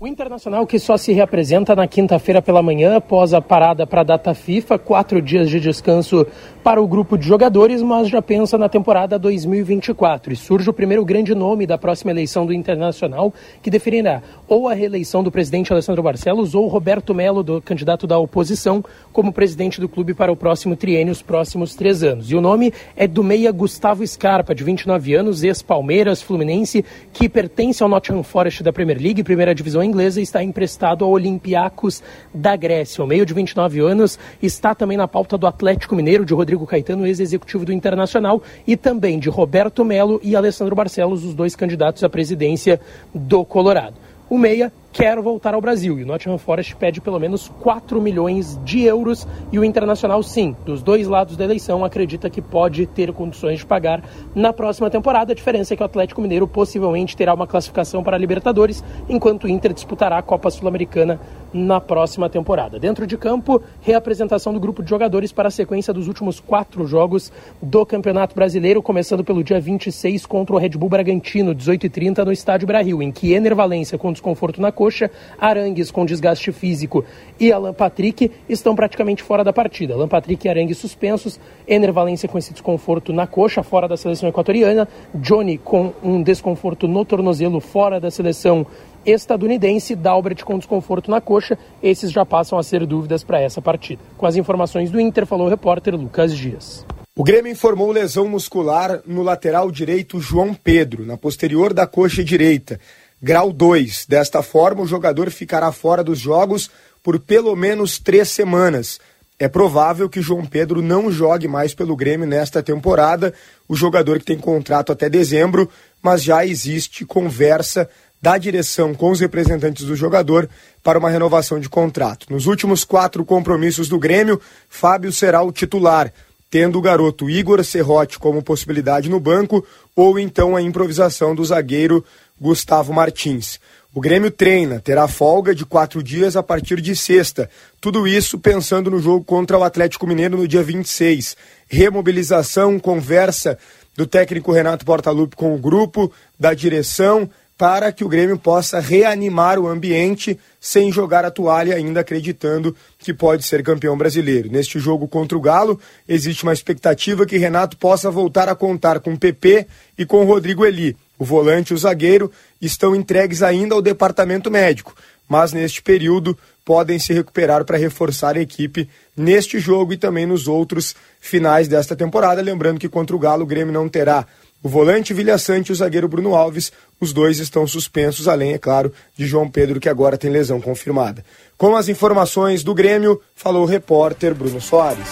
S29: O Internacional que só se reapresenta na quinta-feira pela manhã após a parada para a data FIFA, quatro dias de descanso para o grupo de jogadores, mas já pensa na temporada 2024. E surge o primeiro grande nome da próxima eleição do Internacional, que definirá ou a reeleição do presidente Alessandro Barcelos ou Roberto Melo, do candidato da oposição, como presidente do clube para o próximo triênio, os próximos três anos. E o nome é do meia Gustavo Scarpa, de 29 anos, ex-Palmeiras, Fluminense, que pertence ao Nottingham Forest da Premier League, primeira divisão inglesa, e está emprestado ao Olympiacos da Grécia. O meio de 29 anos está também na pauta do Atlético Mineiro, de Rodrigo Caetano, ex-executivo do Internacional, e também de Roberto Melo e Alessandro Barcelos, os dois candidatos à presidência do Colorado. O meia quer voltar ao Brasil e o Nottingham Forest pede pelo menos 4 milhões de euros e o Internacional, sim, dos dois lados da eleição, acredita que pode ter condições de pagar na próxima temporada. A diferença é que o Atlético Mineiro possivelmente terá uma classificação para a Libertadores, enquanto o Inter disputará a Copa Sul-Americana na próxima temporada. Dentro de campo, reapresentação do grupo de jogadores para a sequência dos últimos quatro jogos do Campeonato Brasileiro, começando pelo dia 26 contra o Red Bull Bragantino, 18h30 no Estádio Brasil, em que Ener Valência com desconforto na coxa, Arangues com desgaste físico e Alan Patrick estão praticamente fora da partida. Alan Patrick e Arangues suspensos, Ener Valência com esse desconforto na coxa, fora da seleção equatoriana, Johnny com um desconforto no tornozelo, fora da seleção estadunidense, Dalbert com desconforto na coxa. Esses já passam a ser dúvidas para essa partida. Com as informações do Inter, falou o repórter Lucas Dias.
S30: O Grêmio informou lesão muscular no lateral direito João Pedro, na posterior da coxa direita grau 2. Desta forma, o jogador ficará fora dos jogos por pelo menos três semanas. É provável que João Pedro não jogue mais pelo Grêmio nesta temporada, o jogador que tem contrato até dezembro, mas já existe conversa da direção com os representantes do jogador para uma renovação de contrato. Nos últimos quatro compromissos do Grêmio, Fábio será o titular, tendo o garoto Igor Serrote como possibilidade no banco, ou então a improvisação do zagueiro Gustavo Martins. O Grêmio treina, terá folga de quatro dias a partir de sexta. Tudo isso pensando no jogo contra o Atlético Mineiro no dia 26. Remobilização, conversa do técnico Renato Portaluppi com o grupo, da direção, para que o Grêmio possa reanimar o ambiente sem jogar a toalha, ainda acreditando que pode ser campeão brasileiro. Neste jogo contra o Galo, existe uma expectativa que Renato possa voltar a contar com PP e com Rodrigo Eli. O volante e o zagueiro estão entregues ainda ao departamento médico, mas neste período podem se recuperar para reforçar a equipe neste jogo e também nos outros finais desta temporada. Lembrando que contra o Galo o Grêmio não terá o volante Vilha Sante e o zagueiro Bruno Alves. Os dois estão suspensos, além, é claro, de João Pedro, que agora tem lesão confirmada. Com as informações do Grêmio, falou o repórter Bruno Soares.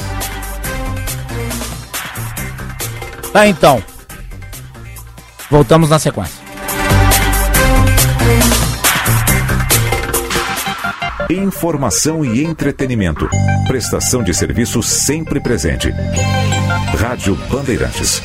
S25: Tá então. Voltamos na sequência.
S2: Informação e entretenimento. Prestação de serviço sempre presente. Rádio Bandeirantes.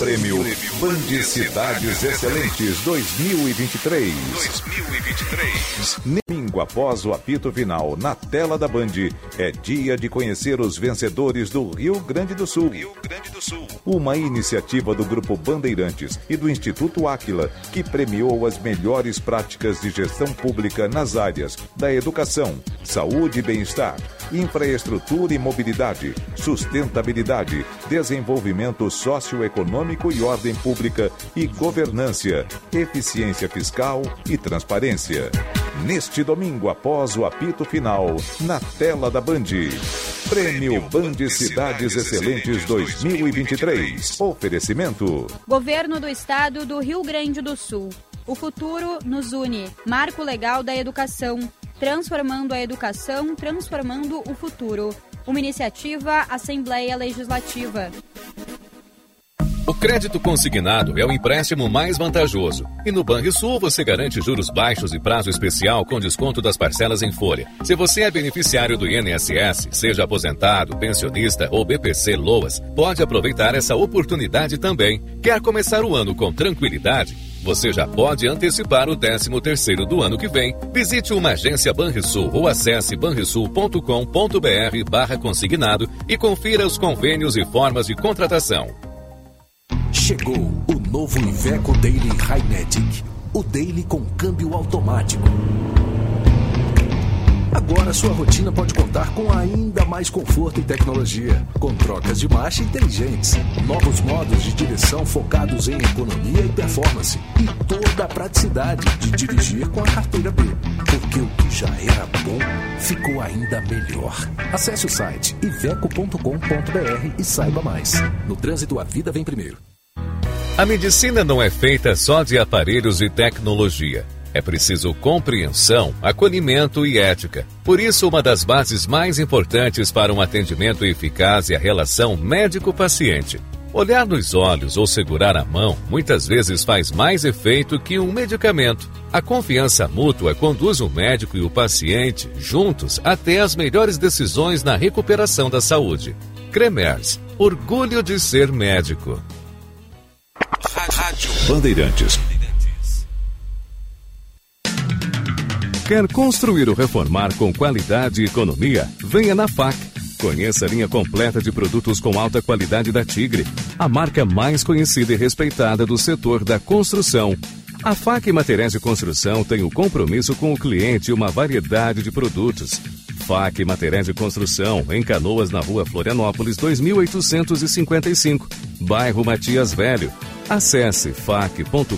S2: Prêmio Band Cidades Excelentes 2023. 2023. Domingo após o apito final na tela da Band, é dia de conhecer os vencedores do Rio Grande do Sul. Rio Grande do Sul. Uma iniciativa do Grupo Bandeirantes e do Instituto Áquila, que premiou as melhores práticas de gestão pública nas áreas da educação, saúde e bem-estar infraestrutura e mobilidade, sustentabilidade, desenvolvimento socioeconômico e ordem pública e governância, eficiência fiscal e transparência. Neste domingo, após o apito final, na tela da Band. Prêmio Band Cidades Excelentes 2023. Oferecimento.
S26: Governo do Estado do Rio Grande do Sul. O futuro nos une. Marco Legal da Educação. Transformando a educação, transformando o futuro. Uma iniciativa Assembleia Legislativa.
S31: O crédito consignado é o empréstimo mais vantajoso. E no Banrisul você garante juros baixos e prazo especial com desconto das parcelas em folha. Se você é beneficiário do INSS, seja aposentado, pensionista ou BPC Loas, pode aproveitar essa oportunidade também. Quer começar o ano com tranquilidade? Você já pode antecipar o 13º do ano que vem. Visite uma agência Banrisul ou acesse banrisul.com.br barra consignado e confira os convênios e formas de contratação.
S32: Chegou o novo Iveco Daily Highnetic. O Daily com câmbio automático. Agora sua rotina pode contar com ainda mais conforto e tecnologia, com trocas de marcha inteligentes, novos modos de direção focados em economia e performance e toda a praticidade de dirigir com a carteira B. Porque o que já era bom ficou ainda melhor. Acesse o site iveco.com.br e saiba mais. No trânsito, a vida vem primeiro.
S31: A medicina não é feita só de aparelhos e tecnologia. É preciso compreensão, acolhimento e ética. Por isso, uma das bases mais importantes para um atendimento eficaz é a relação médico-paciente. Olhar nos olhos ou segurar a mão muitas vezes faz mais efeito que um medicamento. A confiança mútua conduz o médico e o paciente juntos até as melhores decisões na recuperação da saúde. Cremers, orgulho de ser médico.
S2: Rádio Bandeirantes.
S31: Quer construir ou reformar com qualidade e economia? Venha na FAC. Conheça a linha completa de produtos com alta qualidade da Tigre, a marca mais conhecida e respeitada do setor da construção. A FAC Materiais de Construção tem o compromisso com o cliente e uma variedade de produtos. FAC Materiais de Construção, em Canoas, na rua Florianópolis, 2855, bairro Matias Velho. Acesse fac.com.br.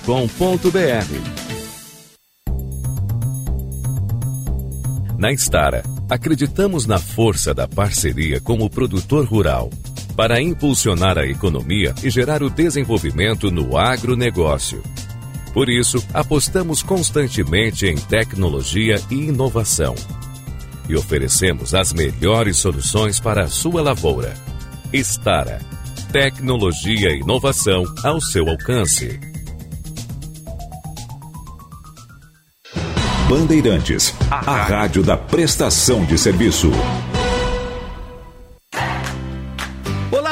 S31: Na Estara, acreditamos na força da parceria como produtor rural para impulsionar a economia e gerar o desenvolvimento no agronegócio. Por isso, apostamos constantemente em tecnologia e inovação e oferecemos as melhores soluções para a sua lavoura. Estara. Tecnologia e inovação ao seu alcance.
S2: Bandeirantes, a rádio da prestação de serviço.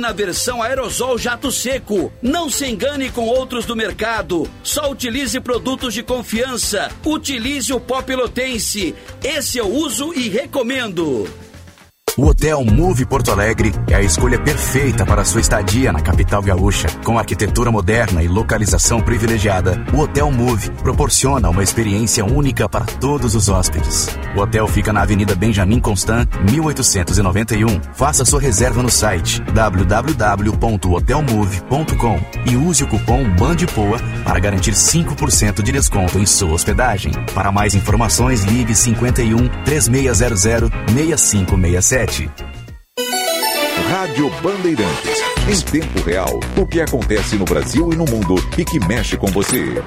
S33: na versão aerosol jato seco. Não se engane com outros do mercado. Só utilize produtos de confiança. Utilize o pó pelotense. Esse eu uso e recomendo.
S34: O Hotel Move Porto Alegre é a escolha perfeita para sua estadia na capital gaúcha. Com arquitetura moderna e localização privilegiada, o Hotel Move proporciona uma experiência única para todos os hóspedes. O hotel fica na Avenida Benjamin Constant, 1891. Faça sua reserva no site www.hotelmove.com e use o cupom BANDPOA para garantir 5% de desconto em sua hospedagem. Para mais informações, ligue 51 3600 6567.
S2: Rádio Bandeirantes. Em tempo real, o que acontece no Brasil e no mundo e que mexe com você.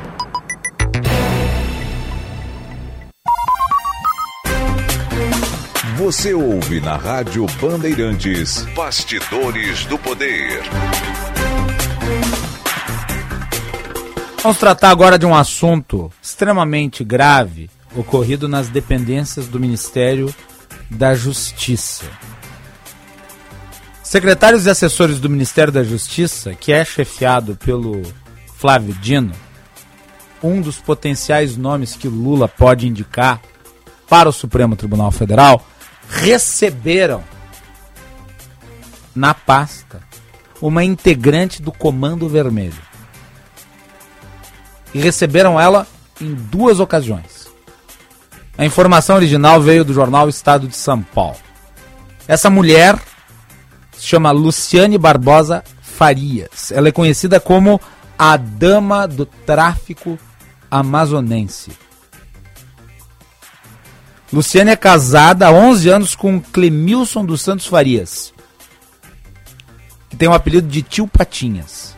S2: Você ouve na Rádio Bandeirantes Bastidores do Poder.
S3: Vamos tratar agora de um assunto extremamente grave ocorrido nas dependências do Ministério da Justiça. Secretários e assessores do Ministério da Justiça, que é chefiado pelo Flávio Dino, um dos potenciais nomes que Lula pode indicar para o Supremo Tribunal Federal, receberam na pasta uma integrante do Comando Vermelho. E receberam ela em duas ocasiões. A informação original veio do jornal Estado de São Paulo. Essa mulher se chama Luciane Barbosa Farias. Ela é conhecida como a dama do tráfico amazonense. Luciane é casada há 11 anos com Clemilson dos Santos Farias, que tem o apelido de Tio Patinhas.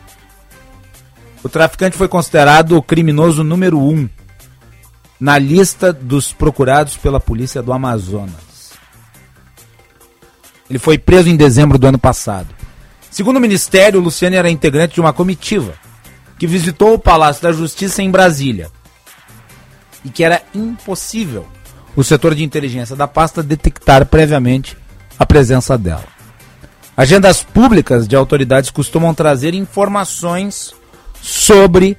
S3: O traficante foi considerado o criminoso número um na lista dos procurados pela polícia do Amazonas. Ele foi preso em dezembro do ano passado. Segundo o Ministério, Luciano era integrante de uma comitiva que visitou o Palácio da Justiça em Brasília e que era impossível o setor de inteligência da pasta detectar previamente a presença dela. Agendas públicas de autoridades costumam trazer informações sobre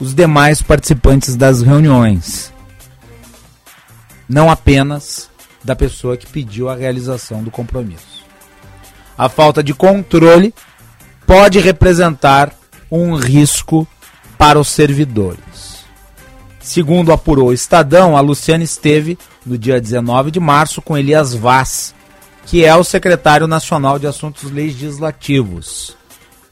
S3: os demais participantes das reuniões, não apenas da pessoa que pediu a realização do compromisso. A falta de controle pode representar um risco para os servidores. Segundo apurou o Estadão, a Luciana esteve no dia 19 de março com Elias Vaz, que é o secretário nacional de Assuntos Legislativos.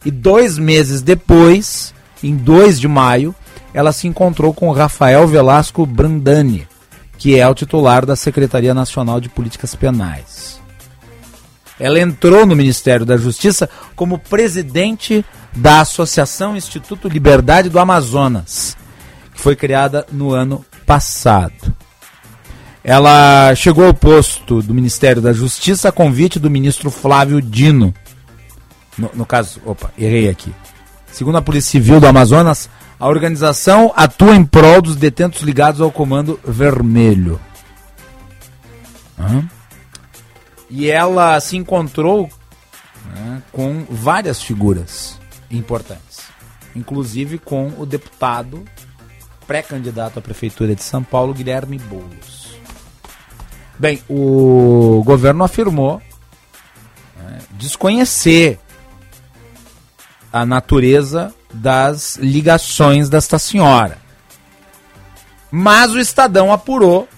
S3: E dois meses depois, em 2 de maio, ela se encontrou com Rafael Velasco Brandani, que é o titular da Secretaria Nacional de Políticas Penais. Ela entrou no Ministério da Justiça como presidente da Associação Instituto Liberdade do Amazonas, que foi criada no ano passado. Ela chegou ao posto do Ministério da Justiça a convite do ministro Flávio Dino. No, no caso, opa, errei aqui. Segundo a Polícia Civil do Amazonas, a organização atua em prol dos detentos ligados ao Comando Vermelho. Uhum. E ela se encontrou né, com várias figuras importantes, inclusive com o deputado pré-candidato à prefeitura de São Paulo, Guilherme Boulos. Bem, o governo afirmou né, desconhecer a natureza das ligações desta senhora. Mas o Estadão apurou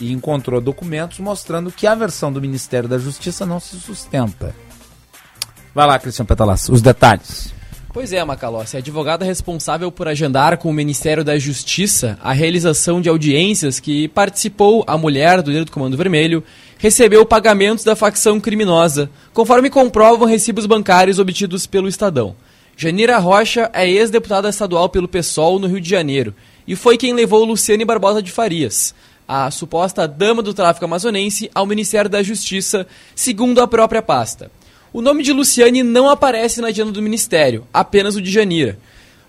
S3: e encontrou documentos mostrando que a versão do Ministério da Justiça não se sustenta. Vai lá, Cristian Petalas, os detalhes.
S10: Pois é, Macalossi, a advogada responsável por agendar com o Ministério da Justiça a realização de audiências que participou a mulher do líder do Comando Vermelho recebeu pagamentos da facção criminosa, conforme comprovam recibos bancários obtidos pelo Estadão. Janira Rocha é ex-deputada estadual pelo PSOL no Rio de Janeiro e foi quem levou Luciane Barbosa de Farias, a suposta dama do tráfico amazonense, ao Ministério da Justiça, segundo a própria pasta. O nome de Luciane não aparece na agenda do Ministério, apenas o de Janira.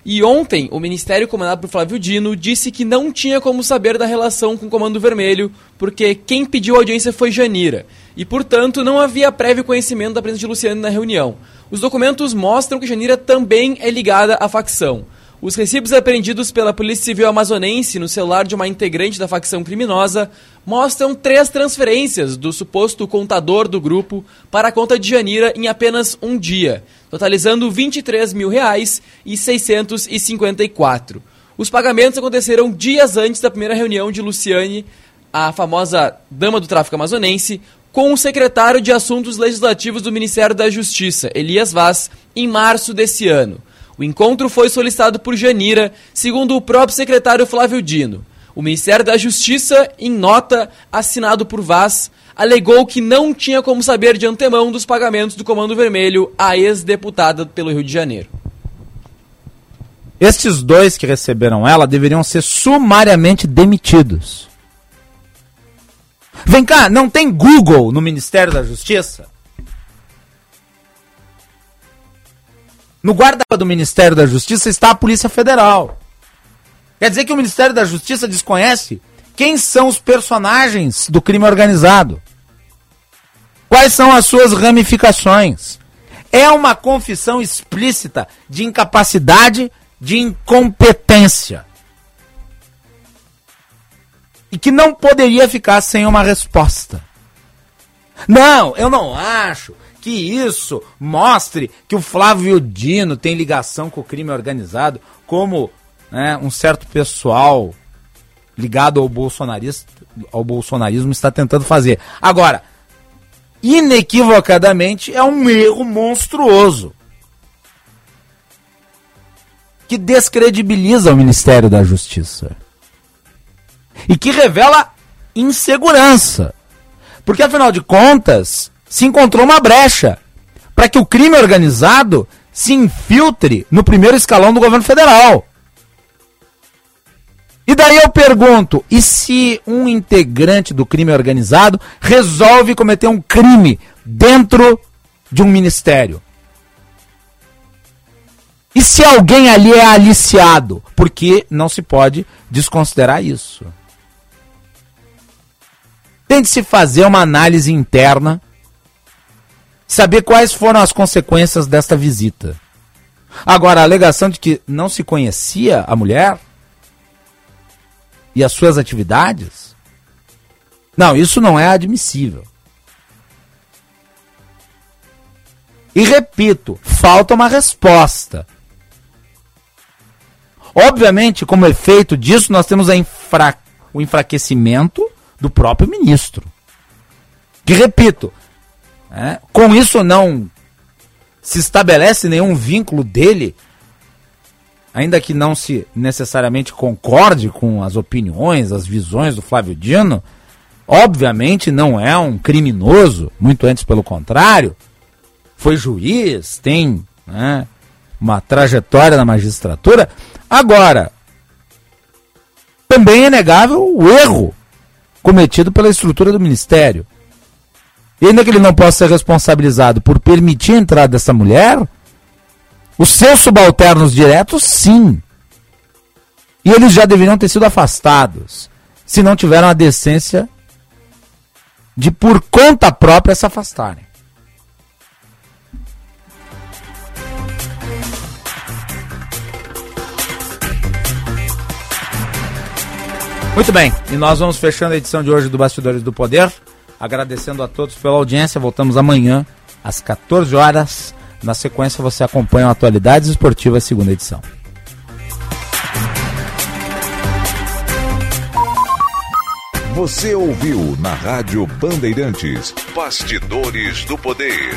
S10: E ontem, o Ministério, comandado por Flávio Dino, disse que não tinha como saber da relação com o Comando Vermelho, porque quem pediu audiência foi Janira. E, portanto, não havia prévio conhecimento da presença de Luciane na reunião. Os documentos mostram que Janira também é ligada à facção. Os recibos apreendidos pela Polícia Civil Amazonense no celular de uma integrante da facção criminosa mostram três transferências do suposto contador do grupo para a conta de Janira em apenas um dia, totalizando 23 mil reais e 654. Os pagamentos aconteceram dias antes da primeira reunião de Luciane, a famosa dama do tráfico amazonense, com o secretário de Assuntos Legislativos do Ministério da Justiça, Elias Vaz, em março desse ano. O encontro foi solicitado por Janira, segundo o próprio secretário Flávio Dino. O Ministério da Justiça, em nota assinado por Vaz, alegou que não tinha como saber de antemão dos pagamentos do Comando Vermelho à ex-deputada pelo Rio de Janeiro.
S3: Estes dois que receberam ela deveriam ser sumariamente demitidos. Vem cá, não tem Google no Ministério da Justiça? No guarda do Ministério da Justiça está a Polícia Federal. Quer dizer que o Ministério da Justiça desconhece quem são os personagens do crime organizado? Quais são as suas ramificações? É uma confissão explícita de incapacidade, de incompetência e que não poderia ficar sem uma resposta. Não, eu não acho que isso mostre que o Flávio Dino tem ligação com o crime organizado, como né, um certo pessoal ligado ao, ao bolsonarismo está tentando fazer. Agora, inequivocadamente, é um erro monstruoso que descredibiliza o Ministério da Justiça e que revela insegurança. Porque, afinal de contas, se encontrou uma brecha para que o crime organizado se infiltre no primeiro escalão do governo federal. E daí eu pergunto: e se um integrante do crime organizado resolve cometer um crime dentro de um ministério? E se alguém ali é aliciado? Porque não se pode desconsiderar isso. Tem de se fazer uma análise interna, saber quais foram as consequências desta visita. Agora, a alegação de que não se conhecia a mulher e as suas atividades? Não, isso não é admissível. E repito, falta uma resposta. Obviamente, como efeito disso, nós temos infra... o enfraquecimento do próprio ministro. Que, repito, é, com isso não se estabelece nenhum vínculo dele ainda que não se necessariamente concorde com as opiniões, as visões do Flávio Dino, obviamente não é um criminoso, muito antes pelo contrário, foi juiz, tem né, uma trajetória na magistratura. Agora, também é negável o erro cometido pela estrutura do ministério. E ainda que ele não possa ser responsabilizado por permitir a entrada dessa mulher, os seus subalternos diretos, sim. E eles já deveriam ter sido afastados, se não tiveram a decência de, por conta própria, se afastarem. Muito bem, e nós vamos fechando a edição de hoje do Bastidores do Poder, agradecendo a todos pela audiência. Voltamos amanhã às 14 horas na sequência, você acompanha Atualidades Esportivas, segunda edição.
S2: Você ouviu na Rádio Bandeirantes Bastidores do Poder.